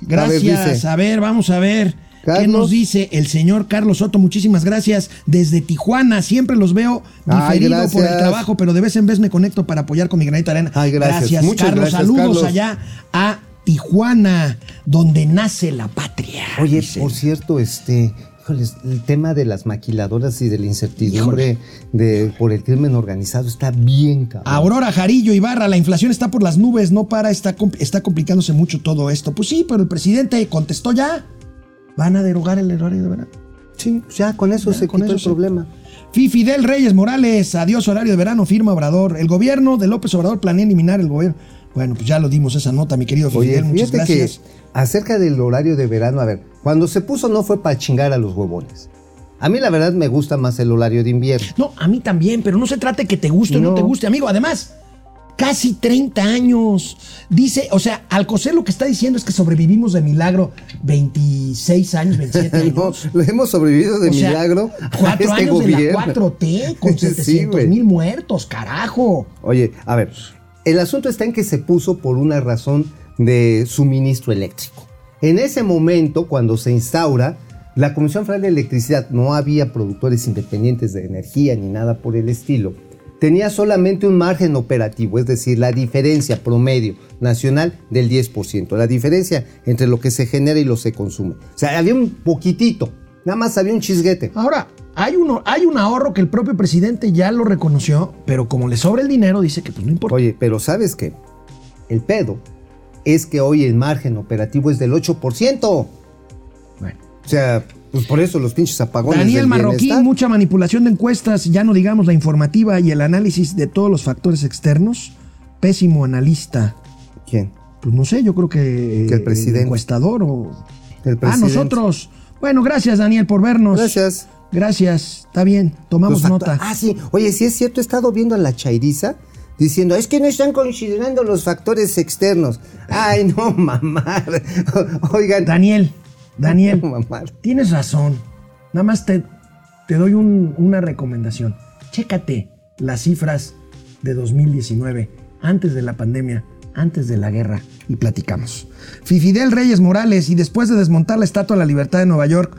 Gracias. A ver, dice. A ver, vamos a ver. ¿Qué nos dice el señor Carlos Soto? Muchísimas gracias. Desde Tijuana, siempre los veo Ay, diferido por el gracias. trabajo, pero de vez en vez me conecto para apoyar con mi granita de arena. Ay, gracias. Muchas Carlos. gracias, Saludos Carlos. allá a Tijuana, donde nace la patria. Oye, Dice. por cierto, este, el tema de las maquiladoras y de la incertidumbre de, por el crimen organizado está bien cabrón. Aurora Jarillo Ibarra, la inflación está por las nubes, no para, está, está complicándose mucho todo esto. Pues sí, pero el presidente contestó ya. Van a derogar el horario de verano. Sí, ya con eso Ya, se con quitó eso el problema. Fifi del Reyes Morales, adiós horario de verano, firma Obrador. El gobierno de López Obrador planea eliminar el gobierno. Bueno, pues ya lo dimos esa nota, mi querido Oye, Fidel, muchas gracias. que acerca del horario de verano, a ver, cuando se puso no fue para chingar a los huevones. A mí la verdad me gusta más el horario de invierno. No, a mí también, pero no se trata de que te guste o no te guste, amigo. Además, casi 30 años. Dice, o sea, Alcocer lo que está diciendo es que sobrevivimos de milagro 26 años, 27 años. No, lo hemos sobrevivido de O sea, milagro Cuatro este años gobierno. de la 4T con Sí, 700 güey. mil muertos, carajo. Oye, a ver, el asunto está en que se puso por una razón de suministro eléctrico. En ese momento, cuando se instaura, la Comisión Federal de Electricidad no había productores independientes de energía ni nada por el estilo. tenía solamente un margen operativo, es decir, la diferencia promedio nacional del 10%, la diferencia entre lo que se genera y lo que se consume. O sea, había un poquitito, nada más había un chisguete. Ahora, hay, uno, hay un ahorro que el propio presidente ya lo reconoció, pero como le sobra el dinero, dice que pues no importa. Oye, pero ¿sabes qué? El pedo es que hoy el margen operativo es del 8%. Bueno. O sea, pues por eso los pinches apagones. Daniel del Marroquín, bienestar. mucha manipulación de encuestas, ya no digamos la informativa y el análisis de todos los factores externos. Pésimo analista. ¿Quién? Pues no sé, yo creo que, Que el presidente. encuestador o El Ah, presidente. nosotros. Bueno, gracias Daniel por vernos. Gracias. Gracias, está bien, tomamos Los nota. Ah, sí. Oye, sí es cierto, he estado viendo a la Chairiza diciendo, es que no están considerando los factores externos. Ay, no, mamá. Oigan. Daniel, Daniel, No, mamá. tienes razón. Nada más te, te doy un- una recomendación. Chécate las cifras de 2019, antes de la pandemia, antes de la guerra, y platicamos. Fidel Reyes Morales, y después de desmontar la Estatua de la Libertad de Nueva York,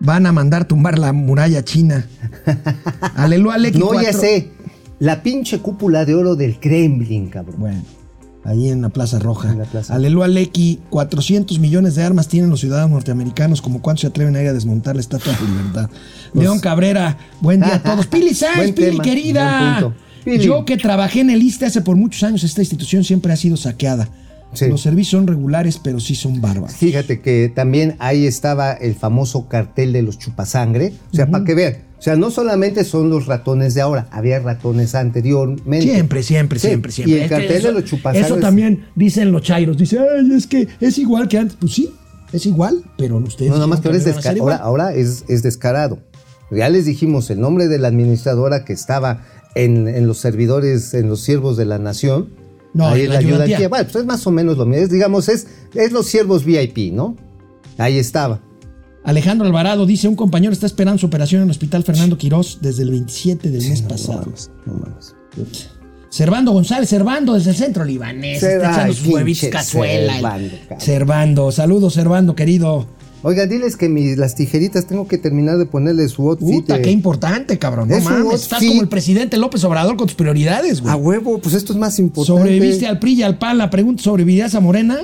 van a mandar tumbar la muralla china. Aleluya, Lequi No, ya sé. La pinche cúpula de oro del Kremlin, cabrón. Bueno, ahí en la Plaza Roja. En la Plaza. Aleluya Lequi, 400 millones de armas tienen los ciudadanos norteamericanos, como cuánto se atreven a ir a desmontar la Estatua de la Libertad. León Cabrera, buen día a todos. Pili Sáenz, Pili tema, querida. Yo que trabajé en el ISTE hace por muchos años, esta institución siempre ha sido saqueada. Sí. Los servicios son regulares, pero sí son bárbaros. Fíjate que también ahí estaba el famoso cartel de los chupasangre. O sea, para que vean. O sea, no solamente son los ratones de ahora, había ratones anteriormente. Siempre, siempre, Sí, siempre, siempre. Y el Es cartel eso, de los chupasangres. Eso también dicen los chairos. Dice, ay, es que es igual que antes. Pues sí, es igual, pero ustedes. No, nada más que ahora, es, dijeron que no iban a desca- ser ahora, ahora es, es descarado. Ya les dijimos el nombre de la administradora que estaba en, en los servidores, en los siervos de la nación. No, ahí la ayudantía. ayudantía. Bueno, pues es más o menos lo mismo. Es, digamos, es, es los siervos VIP, ¿no? Ahí estaba. Alejandro Alvarado dice, un compañero está esperando su operación en el hospital Fernando Quirós desde el 27 del mes pasado. No mames. Servando González, Servando desde el centro libanés, está echando sus huevitos cazuela. el- Servando. Servando, saludos Servando, querido. Oigan, diles que mis, las tijeritas tengo que terminar de ponerle su outfit. Puta, eh. qué importante, cabrón. No Es mames, estás como el presidente López Obrador con tus prioridades, güey. A huevo, pues esto es más importante. ¿Sobreviviste al PRI y al PAN? La pregunta, ¿sobrevivirás a Morena?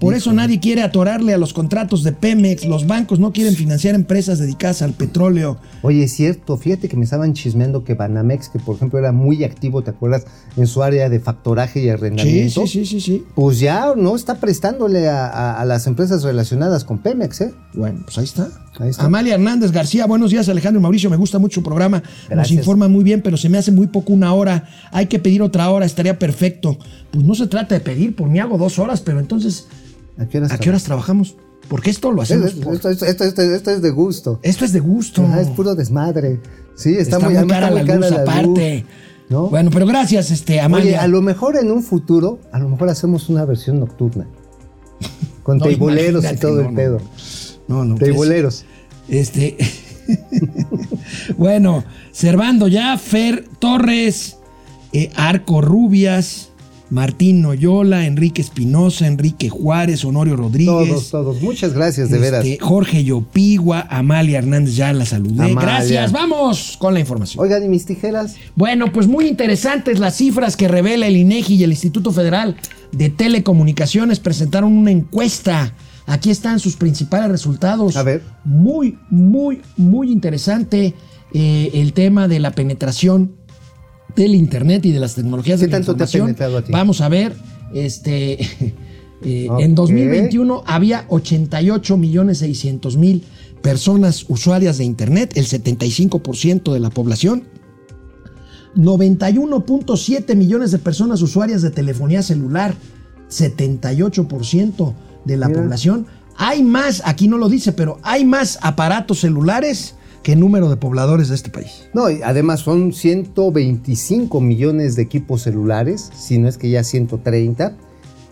Por eso nadie quiere atorarle a los contratos de Pemex. Los bancos no quieren financiar empresas dedicadas al petróleo. Oye, es cierto, fíjate que me estaban chismeando que Banamex, que por ejemplo era muy activo, ¿te acuerdas? En su área de factoraje y arrendamiento. sí, sí, sí, sí. Pues ya no está prestándole a, a- a las empresas relacionadas con Pemex, ¿eh? Bueno, pues ahí está. Ahí está. Amalia Hernández García, buenos días Alejandro y Mauricio, me gusta mucho su programa, nos Gracias. informa muy bien, pero se me hace muy poco una hora, hay que pedir otra hora, estaría perfecto. Pues no se trata de pedir, por mí hago dos horas, pero entonces, ¿A qué horas? ¿a qué horas trabajamos? Porque esto lo hacemos. Esto, por- esto- esto- esto- esto es de gusto. Esto es de gusto. Ajá, es puro desmadre. Sí, está, Está, muy, muy, además cara está la muy cara luz la aparte. luz, ¿no? Bueno, pero gracias, este, Oye, Amalia. a lo mejor en un futuro, a lo mejor hacemos una versión nocturna. Con No, teiboleros y todo no, el no. pedo. No, no. Teiboleros. Este. bueno, Servando ya, Fer Torres, eh, Arco Rubias, Martín Noyola, Enrique Espinosa, Enrique Juárez, Honorio Rodríguez. Todos, todos. Muchas gracias, de veras. este, Jorge Yopigua, Amalia Hernández, ya la saludé. Amalia. Gracias, vamos con la información. Oigan, ¿y mis tijeras? Bueno, pues muy interesantes las cifras que revela el INEGI y el Instituto Federal de Telecomunicaciones presentaron una encuesta. Aquí están sus principales resultados. A ver. Muy, muy, muy interesante eh, el tema de la penetración del Internet y de las tecnologías ¿Qué de la tanto te ha información. a ti? Vamos a ver, este, eh, en 2021 había 88 millones 600 mil personas usuarias de Internet, el 75% de la población. 91.7 millones de personas usuarias de telefonía celular, 78% de la Mira. población. Hay más, aquí no lo dice, pero hay más aparatos celulares que número de pobladores de este país. No, y además son 125 millones de equipos celulares, si no es que ya 130.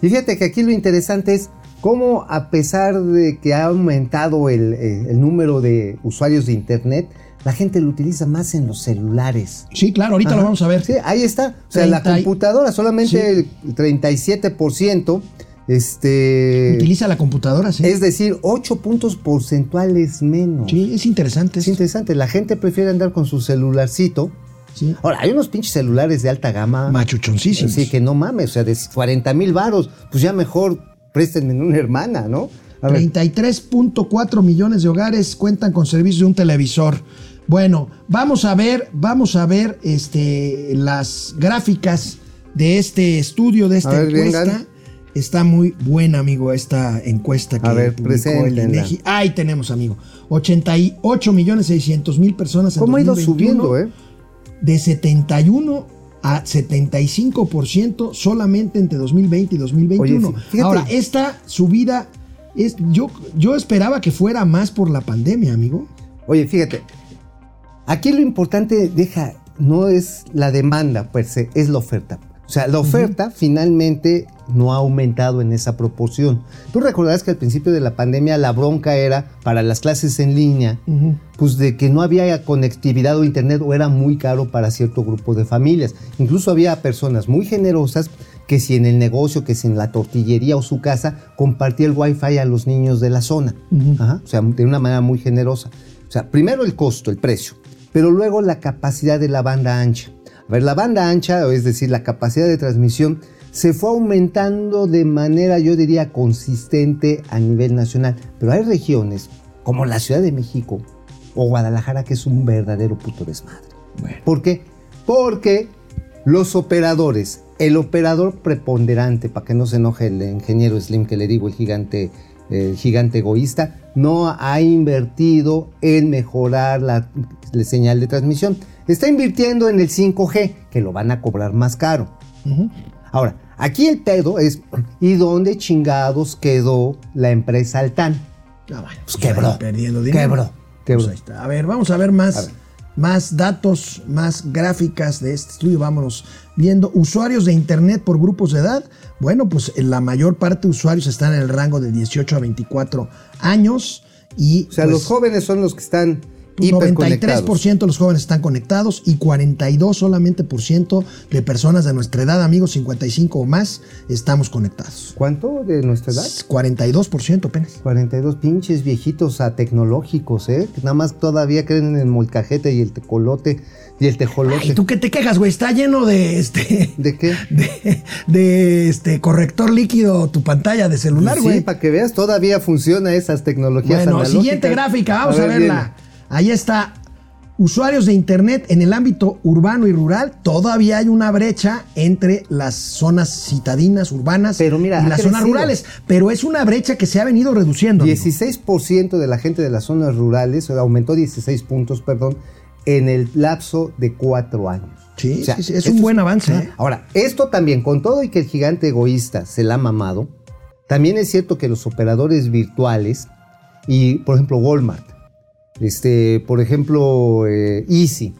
Y fíjate que aquí lo interesante es cómo a pesar de que ha aumentado el, eh, el número de usuarios de Internet, la gente lo utiliza más en los celulares. Sí, claro, ahorita Ajá. lo vamos a ver. Sí, ahí está. O sea, la 30 y- computadora solamente Sí. el 37%, este, Utiliza la computadora, sí. es decir, 8 puntos porcentuales menos. sí, es interesante. Es interesante, la gente prefiere andar con su celularcito Sí. Ahora, hay unos pinches celulares de alta gama. Machuchoncísimos. Sí, que no mames, o sea, de 40 mil varos, pues ya mejor préstenme una hermana, ¿no? A ver, 33.4 millones de hogares cuentan con servicio de un televisor. Bueno, vamos a ver, vamos a ver este, las gráficas de este estudio, de esta ver, encuesta. vengan. Está muy buena, amigo, esta encuesta que A ver, publicó el. INEGI. Ahí tenemos, amigo. 88 millones 600 mil personas en ¿Cómo ha ido 2021, subiendo, eh? De 71 a 75% solamente entre 2020 y 2021. Oye, fíjate. Ahora, esta subida es yo yo esperaba que fuera más por la pandemia, amigo. Oye, fíjate, aquí lo importante, deja, no es la demanda per se, es la oferta. O sea, la oferta finalmente no ha aumentado en esa proporción. Tú recordarás que al principio de la pandemia la bronca era para las clases en línea, pues de que no había conectividad o internet o era muy caro para cierto grupo de familias. Incluso había personas muy generosas que si en el negocio, que si en la tortillería o su casa, compartía el wifi a los niños de la zona. Ajá, o sea, de una manera muy generosa. O sea, primero el costo, el precio, pero luego la capacidad de la banda ancha. A ver, la banda ancha, es decir, la capacidad de transmisión, se fue aumentando de manera, yo diría, consistente a nivel nacional. Pero hay regiones, como la Ciudad de México o Guadalajara, que es un verdadero puto desmadre. ¿Por qué? Porque los operadores, el operador preponderante, para que no se enoje el ingeniero Slim que le digo, el gigante, el gigante egoísta, no ha invertido en mejorar la, la señal de transmisión. Está invirtiendo en el 5G, que lo van a cobrar más caro. Ahora, aquí el pedo es, ¿y dónde chingados quedó la empresa Altan? Ah, bueno, Pues quebró, ahí perdiendo dinero. quebró, Pues quebró. ahí está. A ver, vamos a ver más, A ver. más datos, más gráficas de este estudio. Vámonos viendo usuarios de Internet por grupos de edad. Bueno, pues la mayor parte de usuarios están en el rango de 18 a 24 años. Y O sea, pues, los jóvenes son los que están pues, hiperconectados. 93% de los jóvenes están conectados y 42 solamente por ciento de personas de nuestra edad, amigos, 55 o más, estamos conectados. ¿Cuánto de nuestra edad? 42% apenas. 42 pinches viejitos a tecnológicos, ¿eh? Que nada más todavía creen en el molcajete y el tecolote y el tejolote. Ay, ¿tú qué te quejas, güey? Está lleno de este. ¿De qué? De, de, este corrector líquido tu pantalla de celular, sí, güey. para que veas, todavía funciona esas tecnologías bueno, analógicas. siguiente gráfica, vamos a, ver, verla. Ahí está. Usuarios de Internet en el ámbito urbano y rural, todavía hay una brecha entre las zonas citadinas, urbanas Pero mira, y las zonas rurales. Pero es una brecha que se ha venido reduciendo. amigo. 16% de la gente de las zonas rurales, aumentó 16 puntos, perdón, en el lapso de cuatro años. Sí, O sea, sí, sí, es un buen avance. ¿eh? Ahora, esto también, con todo y que el gigante egoísta se la ha mamado, también es cierto que los operadores virtuales, y por ejemplo Walmart, este, por ejemplo eh, Easy,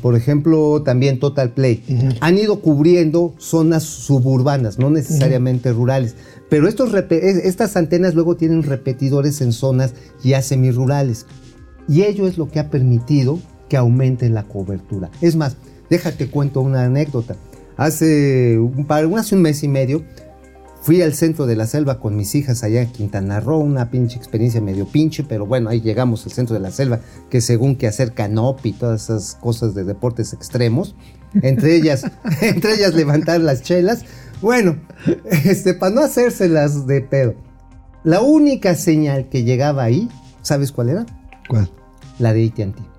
por ejemplo también Total Play, han ido cubriendo zonas suburbanas, no necesariamente rurales. Pero estos es- estas antenas luego tienen repetidores en zonas ya semirurales. Y ello es lo que ha permitido que aumente la cobertura. Es más, déjate cuento una anécdota. Hace un, par, hace un mes y medio fui al centro de la selva con mis hijas allá en Quintana Roo, una pinche experiencia medio pinche, pero bueno, ahí llegamos al centro de la selva, que según que hacer canopy y todas esas cosas de deportes extremos, entre ellas, entre ellas levantar las chelas. Bueno, este, para no hacérselas de pedo. La única señal que llegaba ahí, ¿sabes cuál era? ¿Cuál? La de AT&T.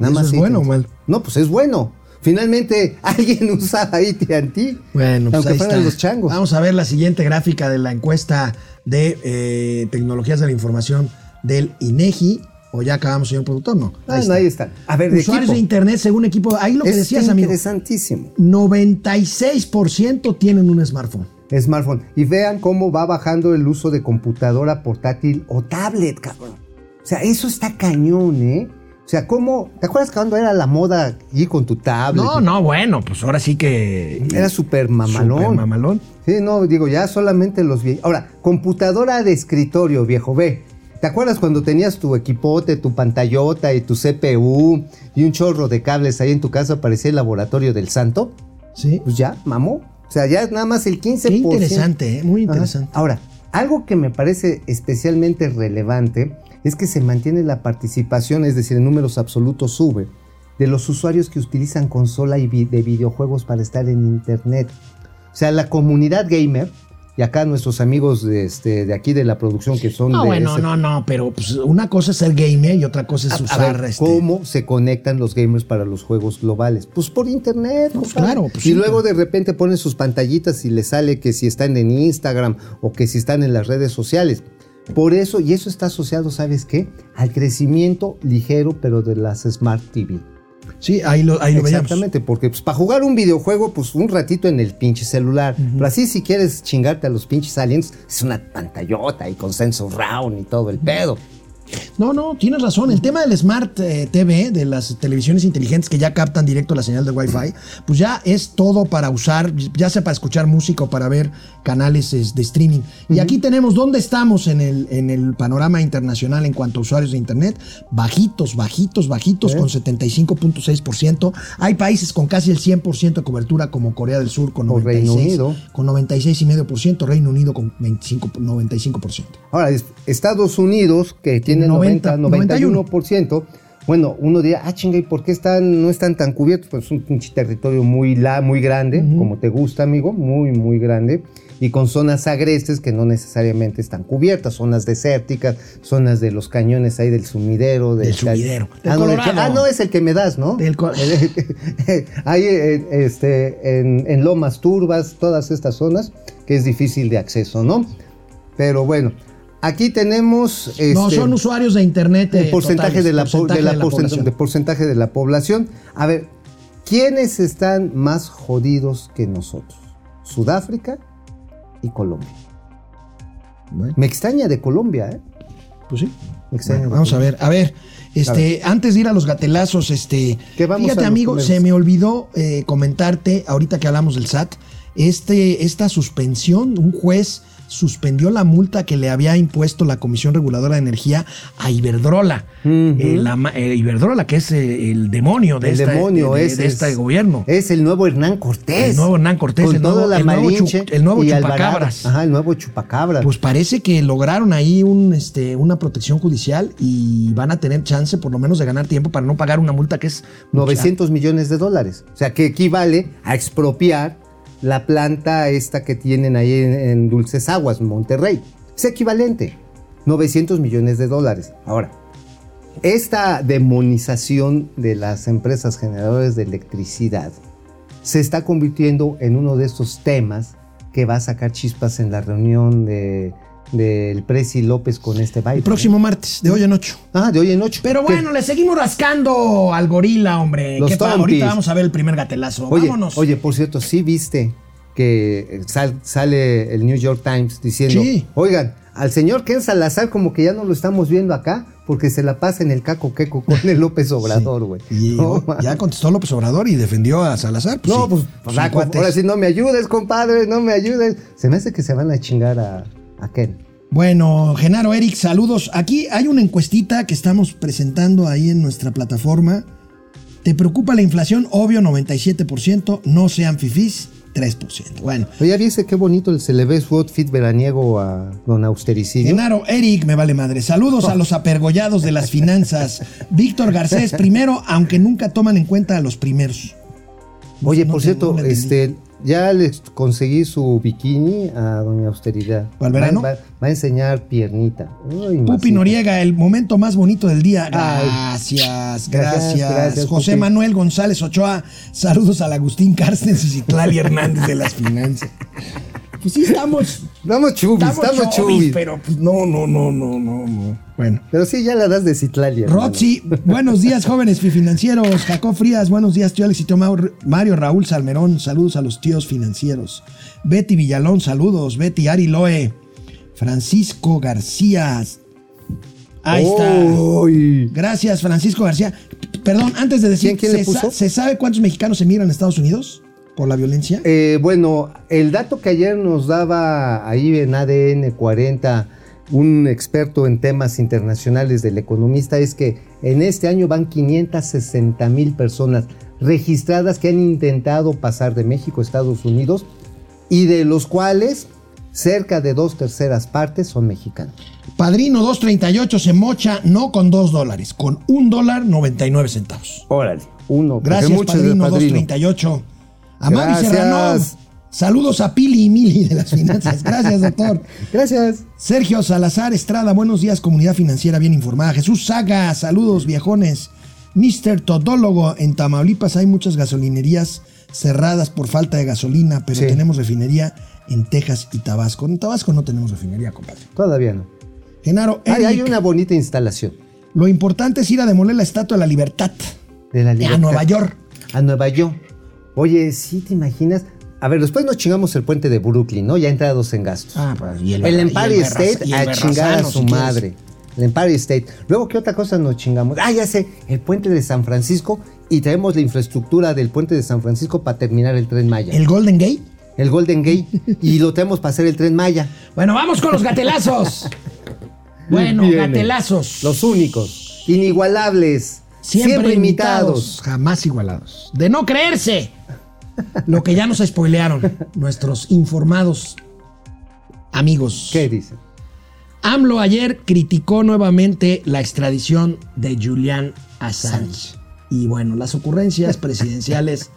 ¿Eso es bueno o mal? No, pues es bueno. Finalmente alguien usaba AT&T. Bueno, pues aunque ahí fueran está. los changos. Vamos a ver la siguiente gráfica de la encuesta de eh, tecnologías de la información del INEGI. O ya acabamos, señor productor, no. Ah, no, ahí está. A ver, Usuarios de internet según equipo. Ahí lo que es decías, amigo. interesantísimo. 96% tienen un smartphone. Smartphone. Y vean cómo va bajando el uso de computadora portátil o tablet, cabrón. O sea, eso está cañón, ¿eh? O sea, ¿cómo? ¿Te acuerdas cuando era la moda ir con tu tablet? No, no, bueno, pues ahora sí que. Era súper mamalón. Súper mamalón. Sí, no, digo, ya solamente los viejos. Ahora, computadora de escritorio, viejo, ve. ¿Te acuerdas cuando tenías tu equipote, tu pantallota y tu CPU y un chorro de cables ahí en tu casa parecía el laboratorio del santo? Sí. Pues ya, mamó. O sea, ya nada más el 15%. Qué interesante, ¿eh? Muy Ajá. interesante. Ahora, algo que me parece especialmente relevante es que se mantiene la participación, es decir, en números absolutos sube, de los usuarios que utilizan consola y vi- de videojuegos para estar en internet. O sea, la comunidad gamer, y acá nuestros amigos de, este, de aquí de la producción que son No, de bueno, ese- no, no, pero pues, una cosa es ser gamer y otra cosa es a- a usar ver, este, ¿Cómo se conectan los gamers para los juegos globales? Pues por internet. Pues claro, pues y sí, luego de repente ponen sus pantallitas y les sale que si están en Instagram o que si están en las redes sociales. Por eso, y eso está asociado, ¿sabes qué? Al crecimiento ligero, pero de las Smart TV. Sí, ahí lo, ahí lo veíamos. Exactamente, porque pues, para jugar un videojuego, pues un ratito en el pinche celular. Pero así, si quieres chingarte a los pinches aliens, es una pantallota y con sensor round y todo el pedo. No, no, tienes razón. El tema del Smart eh, TV, de las televisiones inteligentes que ya captan directo la señal de Wi-Fi, pues ya es todo para usar, ya sea para escuchar música o para ver canales es, de streaming. Y aquí tenemos dónde estamos en el, en el panorama internacional en cuanto a usuarios de Internet. Bajitos, bajitos, bajitos, con 75.6%. Hay países con casi el 100% de cobertura, como Corea del Sur con O 96%. Reino Unido. Con 96,5%, Reino Unido con 25, 95%. Ahora, es- Estados Unidos, que tiene 90, 90, 91%, bueno, uno dirá, ah, chinga, ¿y por qué están, no están tan cubiertos? Pues es un pinche territorio muy, la, muy grande, como te gusta, amigo, muy, muy grande, y con zonas agrestes que no necesariamente están cubiertas, zonas desérticas, zonas de los cañones ahí del sumidero. Del sumidero, del Ah, no, que- ah, no, es el que me das, ¿no? Del Hay eh, este, en, en Lomas Turbas, todas estas zonas, que es difícil de acceso, ¿no? Pero bueno, aquí tenemos... no, este, son usuarios de Internet. el eh, porcentaje, totales, de, la, po- porcentaje de la de la de porcentaje de la población. A ver, ¿quiénes están más jodidos que nosotros? Sudáfrica y Colombia. Bueno, Me extraña de Colombia, ¿eh? pues sí. Me extraña Bueno, vamos a ver, a ver, este, antes de ir a los gatelazos, este, ¿Qué vamos a fíjate amigo, se me olvidó eh, comentarte, ahorita que hablamos del SAT, este, esta suspensión, un juez suspendió la multa que le había impuesto la Comisión Reguladora de Energía a Iberdrola. Eh, la eh, Iberdrola, que es eh, el demonio de, El esta- demonio de, es, de este es- gobierno. Es el nuevo Hernán Cortés. El nuevo Hernán Cortés, Con el nuevo- la el nuevo el chupacabras. Ajá, el nuevo chupacabras. Pues parece que lograron ahí un, este, una protección judicial y van a tener chance por lo menos de ganar tiempo para no pagar una multa que es... 900 millones de dólares. O sea, que equivale a expropiar la planta esta que tienen ahí en, Dulces Aguas, Monterrey. Es equivalente. 900 millones de dólares. Ahora, esta demonización de las empresas generadoras de electricidad se está convirtiendo en uno de estos temas que va a sacar chispas en la reunión de del Presi López con este baile. El próximo martes, de hoy en ocho. Ah, de hoy en ocho. Pero ¿Qué? bueno, le seguimos rascando al gorila, hombre. Los ¿Qué. Ahorita vamos a ver el primer gatelazo. Oye, Vámonos. oye, por cierto, sí viste que sal- sale el New York Times diciendo, Sí. oigan, al señor Ken Salazar como que ya no lo estamos viendo acá porque se la pasa en el caco queco con el López Obrador, güey. No, oh, ya contestó López Obrador y defendió a Salazar. Pues no, sí, pues, pues, ah, ahora sí no me ayudes, compadre, no me ayudes. Se me hace que se van a chingar a, a Ken. Bueno, Genaro, Eric, saludos. Aquí hay una encuestita que estamos presentando ahí en nuestra plataforma. ¿Te preocupa la inflación? Obvio, 97%. No sean fifís, 3%. Bueno, Oye, ¿ya viste qué bonito se le ve su outfit veraniego a don Austericidio? Genaro, Eric, me vale madre. Saludos a los apergollados de las finanzas. Víctor Garcés, primero, aunque nunca toman en cuenta a los primeros. Oye, No por te- cierto, no este, ya les conseguí su bikini a doña Austeridad. ¿Para el verano? Va, va- va a enseñar piernita. Ay, Pupi. Noriega, el momento más bonito del día. Gracias, gracias. Gracias, gracias, José Pupi. Manuel González Ochoa, saludos al Agustín Carstens y Citlali Hernández de las finanzas. Pues sí, estamos. Estamos chubis, Estamos, chubis. pero pues no, no, no, no, no, no. Bueno. Pero sí, ya la das de Citlali. hermano. Roxy, buenos días, jóvenes financieros. Jacob Frías, buenos días, tío Alex y tío Mario Raúl Salmerón, saludos a los tíos financieros. Betty Villalón, saludos. Betty Ari Loe. Francisco García. Ahí está. Gracias, Francisco García. Perdón, antes de decir, ¿Quién- quién le ¿se, sa- puso? se sabe cuántos mexicanos emigran a Estados Unidos por la violencia? Eh, bueno, el dato que ayer nos daba ahí en ADN 40 un experto en temas internacionales del economista es que en este año van 560 mil personas registradas que han intentado pasar de México a Estados Unidos y de los cuales cerca de dos terceras partes son mexicanos. Padrino 238 se mocha no con 2 dólares, con 1 dólar 99 centavos. Órale, uno. porque Gracias, de Padrino 238. A Mavi. Serrano. Saludos a Pili y Mili de las finanzas. Gracias, doctor. Gracias. Sergio Salazar Estrada, buenos días, comunidad financiera bien informada. Jesús Saga, saludos, viejones. Mr. Todólogo, en Tamaulipas hay muchas gasolinerías cerradas por falta de gasolina, pero Sí. tenemos refinería en Texas y Tabasco. En Tabasco no tenemos refinería, compadre. Todavía no. Genaro, Hay, hay Eric, una bonita instalación lo importante es ir a demoler la Estatua de la Libertad. de la libertad. A Nueva York. A Nueva York. Oye, ¿sí te imaginas? A ver, después nos chingamos el puente de Brooklyn, ¿no? Ya entrados en gastos. Ah, pues, y el, Berra- y Empire el State el a chingar a su si quieres. madre. El Empire State. Luego, ¿qué otra cosa nos chingamos? Ah, ya sé, el puente de San Francisco y traemos la infraestructura del puente de San Francisco para terminar el tren Maya. El, El Golden Gate. Golden Gate y lo tenemos para hacer el tren Maya. Bueno, vamos con los gatelazos. bueno, Viene. gatelazos. Los únicos, inigualables, Siempre, siempre, imitados, imitados. jamás igualados. De no creerse. Lo que ya nos spoilearon nuestros informados amigos. ¿Qué dicen? AMLO ayer criticó nuevamente la extradición de Julian Assange. Y bueno, las ocurrencias presidenciales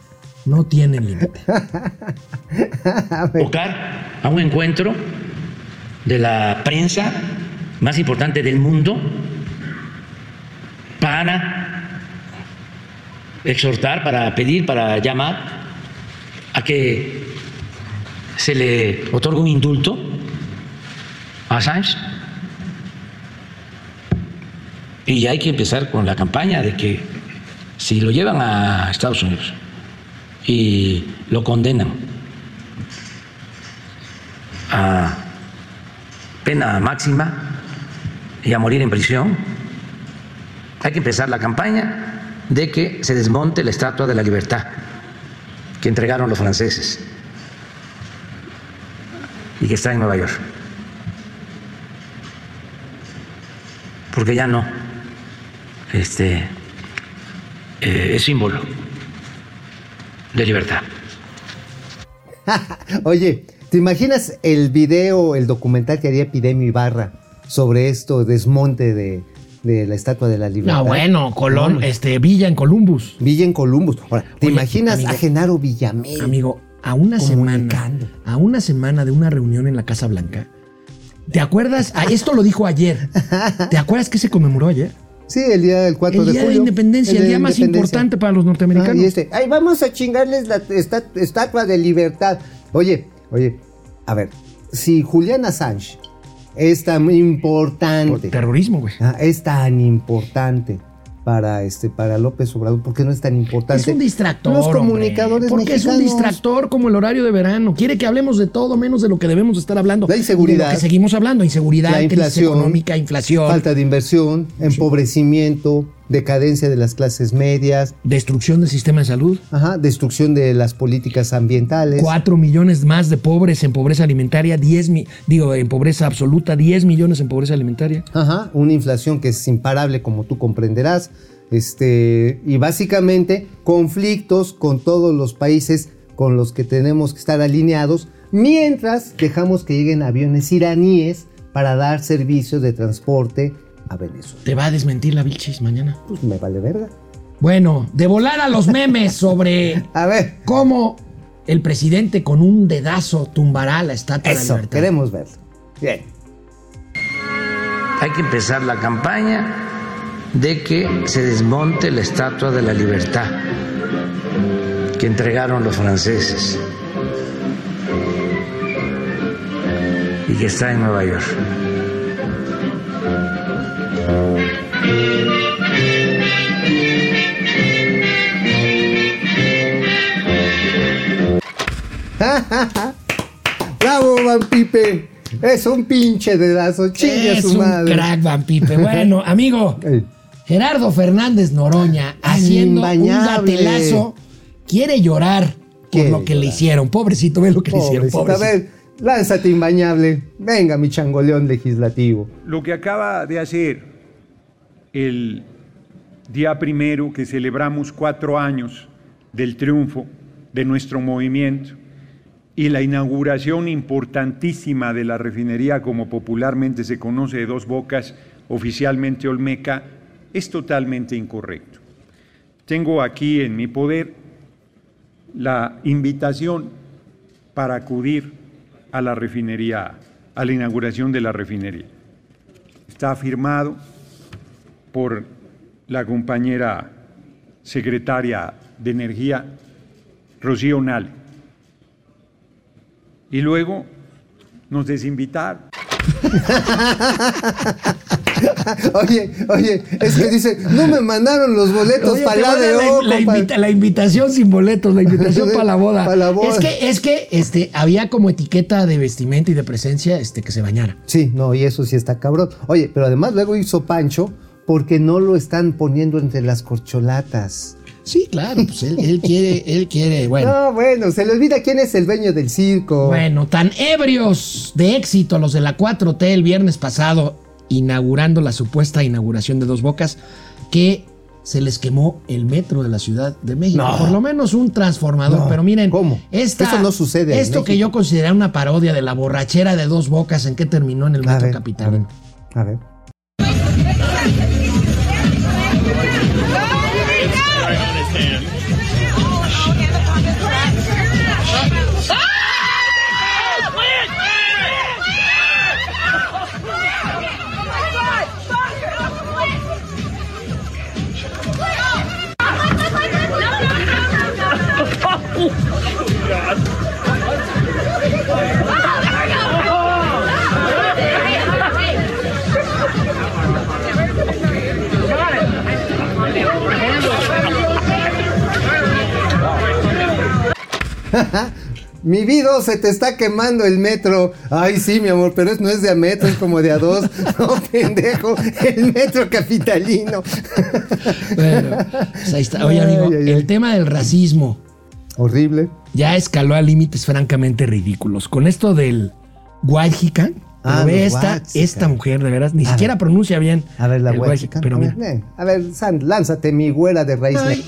no tienen límite. convocar a un encuentro de la prensa más importante del mundo para exhortar, para pedir, para llamar a que se le otorgue un indulto a Assange. Y hay que empezar con la campaña de que si lo llevan a Estados Unidos y lo condenan a pena máxima y a morir en prisión, hay que empezar la campaña de que se desmonte la Estatua de la Libertad que entregaron los franceses y que está en Nueva York. Porque ya no este, eh, es símbolo de libertad. Oye, ¿te imaginas el video, el documental que haría Epidemio Ibarra sobre esto, desmonte de, de la Estatua de la Libertad? No, bueno, Colón, este, Villa en Columbus. Villa en Columbus. Ahora, ¿te Oye, imaginas amigo, a Genaro Villamil? Amigo, a una semana, a una semana de una reunión en la Casa Blanca. ¿Te acuerdas? Ah, esto lo dijo ayer. ¿Te acuerdas que se conmemoró ayer? Sí, el día del 4 El de día de julio. Independencia, el de día más importante para los norteamericanos. Ah, y este, ay, vamos a chingarles la esta- estatua de libertad. Oye, oye, a ver, si Julián Assange es tan importante, Terrorismo, güey. ah, es tan importante para este para López Obrador, ¿por qué no es tan importante? Es un distractor. Los hombre. comunicadores Porque es un mexicanos. distractor como el horario de verano. Quiere que hablemos de todo menos de lo que debemos estar hablando. La inseguridad. De lo que seguimos hablando. Inseguridad, La crisis inflación, económica, inflación, Falta de inversión, empobrecimiento, decadencia de las clases medias, destrucción del sistema de salud. ajá, destrucción de las políticas ambientales. Cuatro millones más de pobres en pobreza alimentaria, 10 mi- digo, en pobreza absoluta, 10 millones en pobreza alimentaria. Ajá, una inflación que es imparable como tú comprenderás. Este, y básicamente conflictos con todos los países con los que tenemos que estar alineados, mientras dejamos que lleguen aviones iraníes para dar servicios de transporte a Venezuela. Te va a desmentir la Vilchis mañana. Pues me vale verga. Bueno, de volar a los memes sobre A ver, cómo el presidente con un dedazo tumbará la estatua de la eso, libertad. queremos verlo. Bien. Hay que empezar la campaña de que se desmonte la Estatua de la Libertad que entregaron los franceses y que está en Nueva York. ¡Bravo, Van Pipe! Es un pinche dedazo, chingue a Es su un madre. crack, Van Pipe. Bueno, amigo. Gerardo Fernández Noroña haciendo un gatelazo. Quiere llorar por lo que le hicieron. Pobrecito, ve lo que le hicieron. Pobrecito. A ver, lánzate imbañable. Venga, mi changoleón legislativo. Lo que acaba de hacer el día primero que celebramos cuatro años del triunfo de nuestro movimiento y la inauguración importantísima de la refinería, como popularmente se conoce de Dos Bocas, oficialmente Olmeca, es totalmente incorrecto. Tengo aquí en mi poder la invitación para acudir a la refinería, a la inauguración de la refinería. Está firmado por la compañera secretaria de Energía, Rocío Nal. Y luego nos desinvitaron. Oye, oye, es que dice, no me mandaron los boletos Oye, para la de la, O, la compadre. invita- la invitación sin boletos, la invitación para la boda. Pa' la boda. Es que, es que este, había como etiqueta de vestimenta y de presencia este, que se bañara. Sí, no, y eso sí está cabrón. Oye, pero además luego hizo Pancho porque no lo están poniendo entre las corcholatas. Sí, claro, pues él, él quiere, él quiere, bueno. No, bueno, se le olvida quién es el dueño del circo. Bueno, tan ebrios de éxito los de la 4T el viernes pasado, inaugurando la supuesta inauguración de Dos Bocas, que se les quemó el metro de la Ciudad de México. No. Por lo menos un transformador. No, Pero miren, ¿cómo? esta- Eso no sucede Esto que yo consideré una parodia de la borrachera de Dos Bocas, ¿en qué terminó en el A metro ver, capitalino? A ver. Mi vida se te está quemando el metro. Ay, sí, mi amor, pero es, no es de a metro, es como de a dos. No, pendejo, el metro capitalino. Bueno, pues ahí está. Oye, amigo, ay, ay. el tema del racismo Horrible. ya escaló a límites francamente ridículos. Con esto del Huayjican, Ah, esta, esta mujer, de veras, ni A siquiera ver. pronuncia bien. A ver, la. Huayjican, Pero a, mira, ver, eh, a ver, San, lánzate, mi güera de raíz. Soy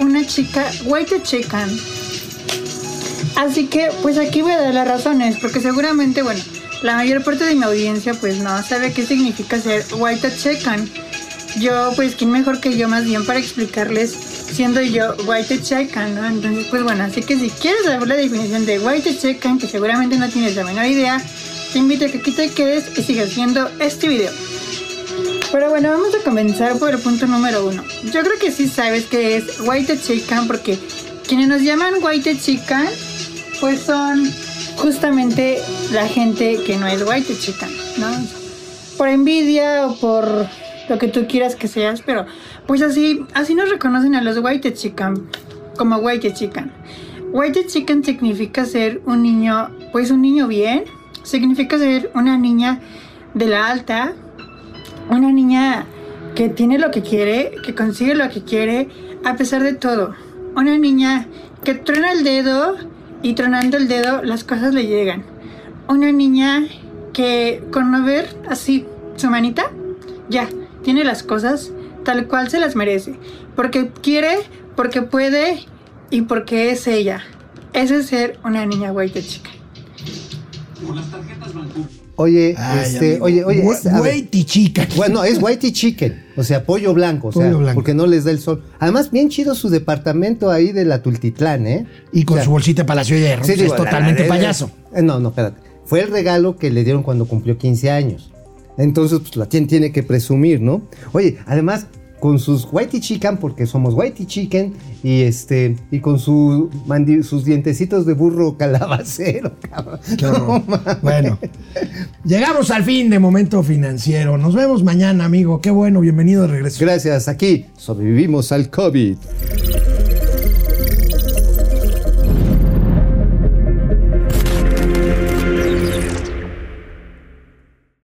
una chica white chican. Así que, pues aquí voy a dar las razones, porque seguramente, bueno, la mayor parte de mi audiencia, pues no sabe qué significa ser white chican. Yo, pues, ¿quién mejor que yo más bien para explicarles, siendo yo white chican, ¿no? Entonces, pues bueno, así que si quieres saber la definición de white chican, que seguramente no tienes la menor idea, te invito a que aquí te quedes y sigas viendo este video. Pero bueno, vamos a comenzar por el punto número uno. Yo creo que sí sabes que es White Chicken porque quienes nos llaman White Chicken pues son justamente la gente que no es White Chicken, ¿no? Por envidia o por lo que tú quieras que seas, pero pues así, así nos reconocen a los White Chicken como White Chicken. White Chicken significa ser un niño, pues un niño bien, significa ser una niña de la alta, una niña que tiene lo que quiere, que consigue lo que quiere, a pesar de todo. Una niña que truena el dedo y tronando el dedo las cosas le llegan. Una niña que con no ver así su manita, ya, tiene las cosas tal cual se las merece. Porque quiere, porque puede y porque es ella. Ese es ser una niña white chica. Oye, Ay, este, amigo, oye, oye. Es-. Hueyti chica. Bueno, es whitey chicken, o sea, pollo blanco, o sea, Pollo blanco. porque no les da el sol. Además, bien chido su departamento ahí de la Tultitlán, ¿eh? Y con O sea, su bolsita de Palacio de Hierro. sí, pues digo, es la- totalmente la- payaso. eh, no, no, espérate. Fue el regalo que le dieron cuando cumplió 15 años. Entonces, pues la tiene que presumir, ¿no? Oye, además, con sus whitey chicken, porque somos whitey chicken, y este, y con su mandi- sus dientecitos de burro calabacero, cabrón. No. Bueno, llegamos al fin de Momento Financiero. Nos vemos mañana, amigo. Qué bueno, bienvenido de regreso. Gracias, aquí sobrevivimos al COVID.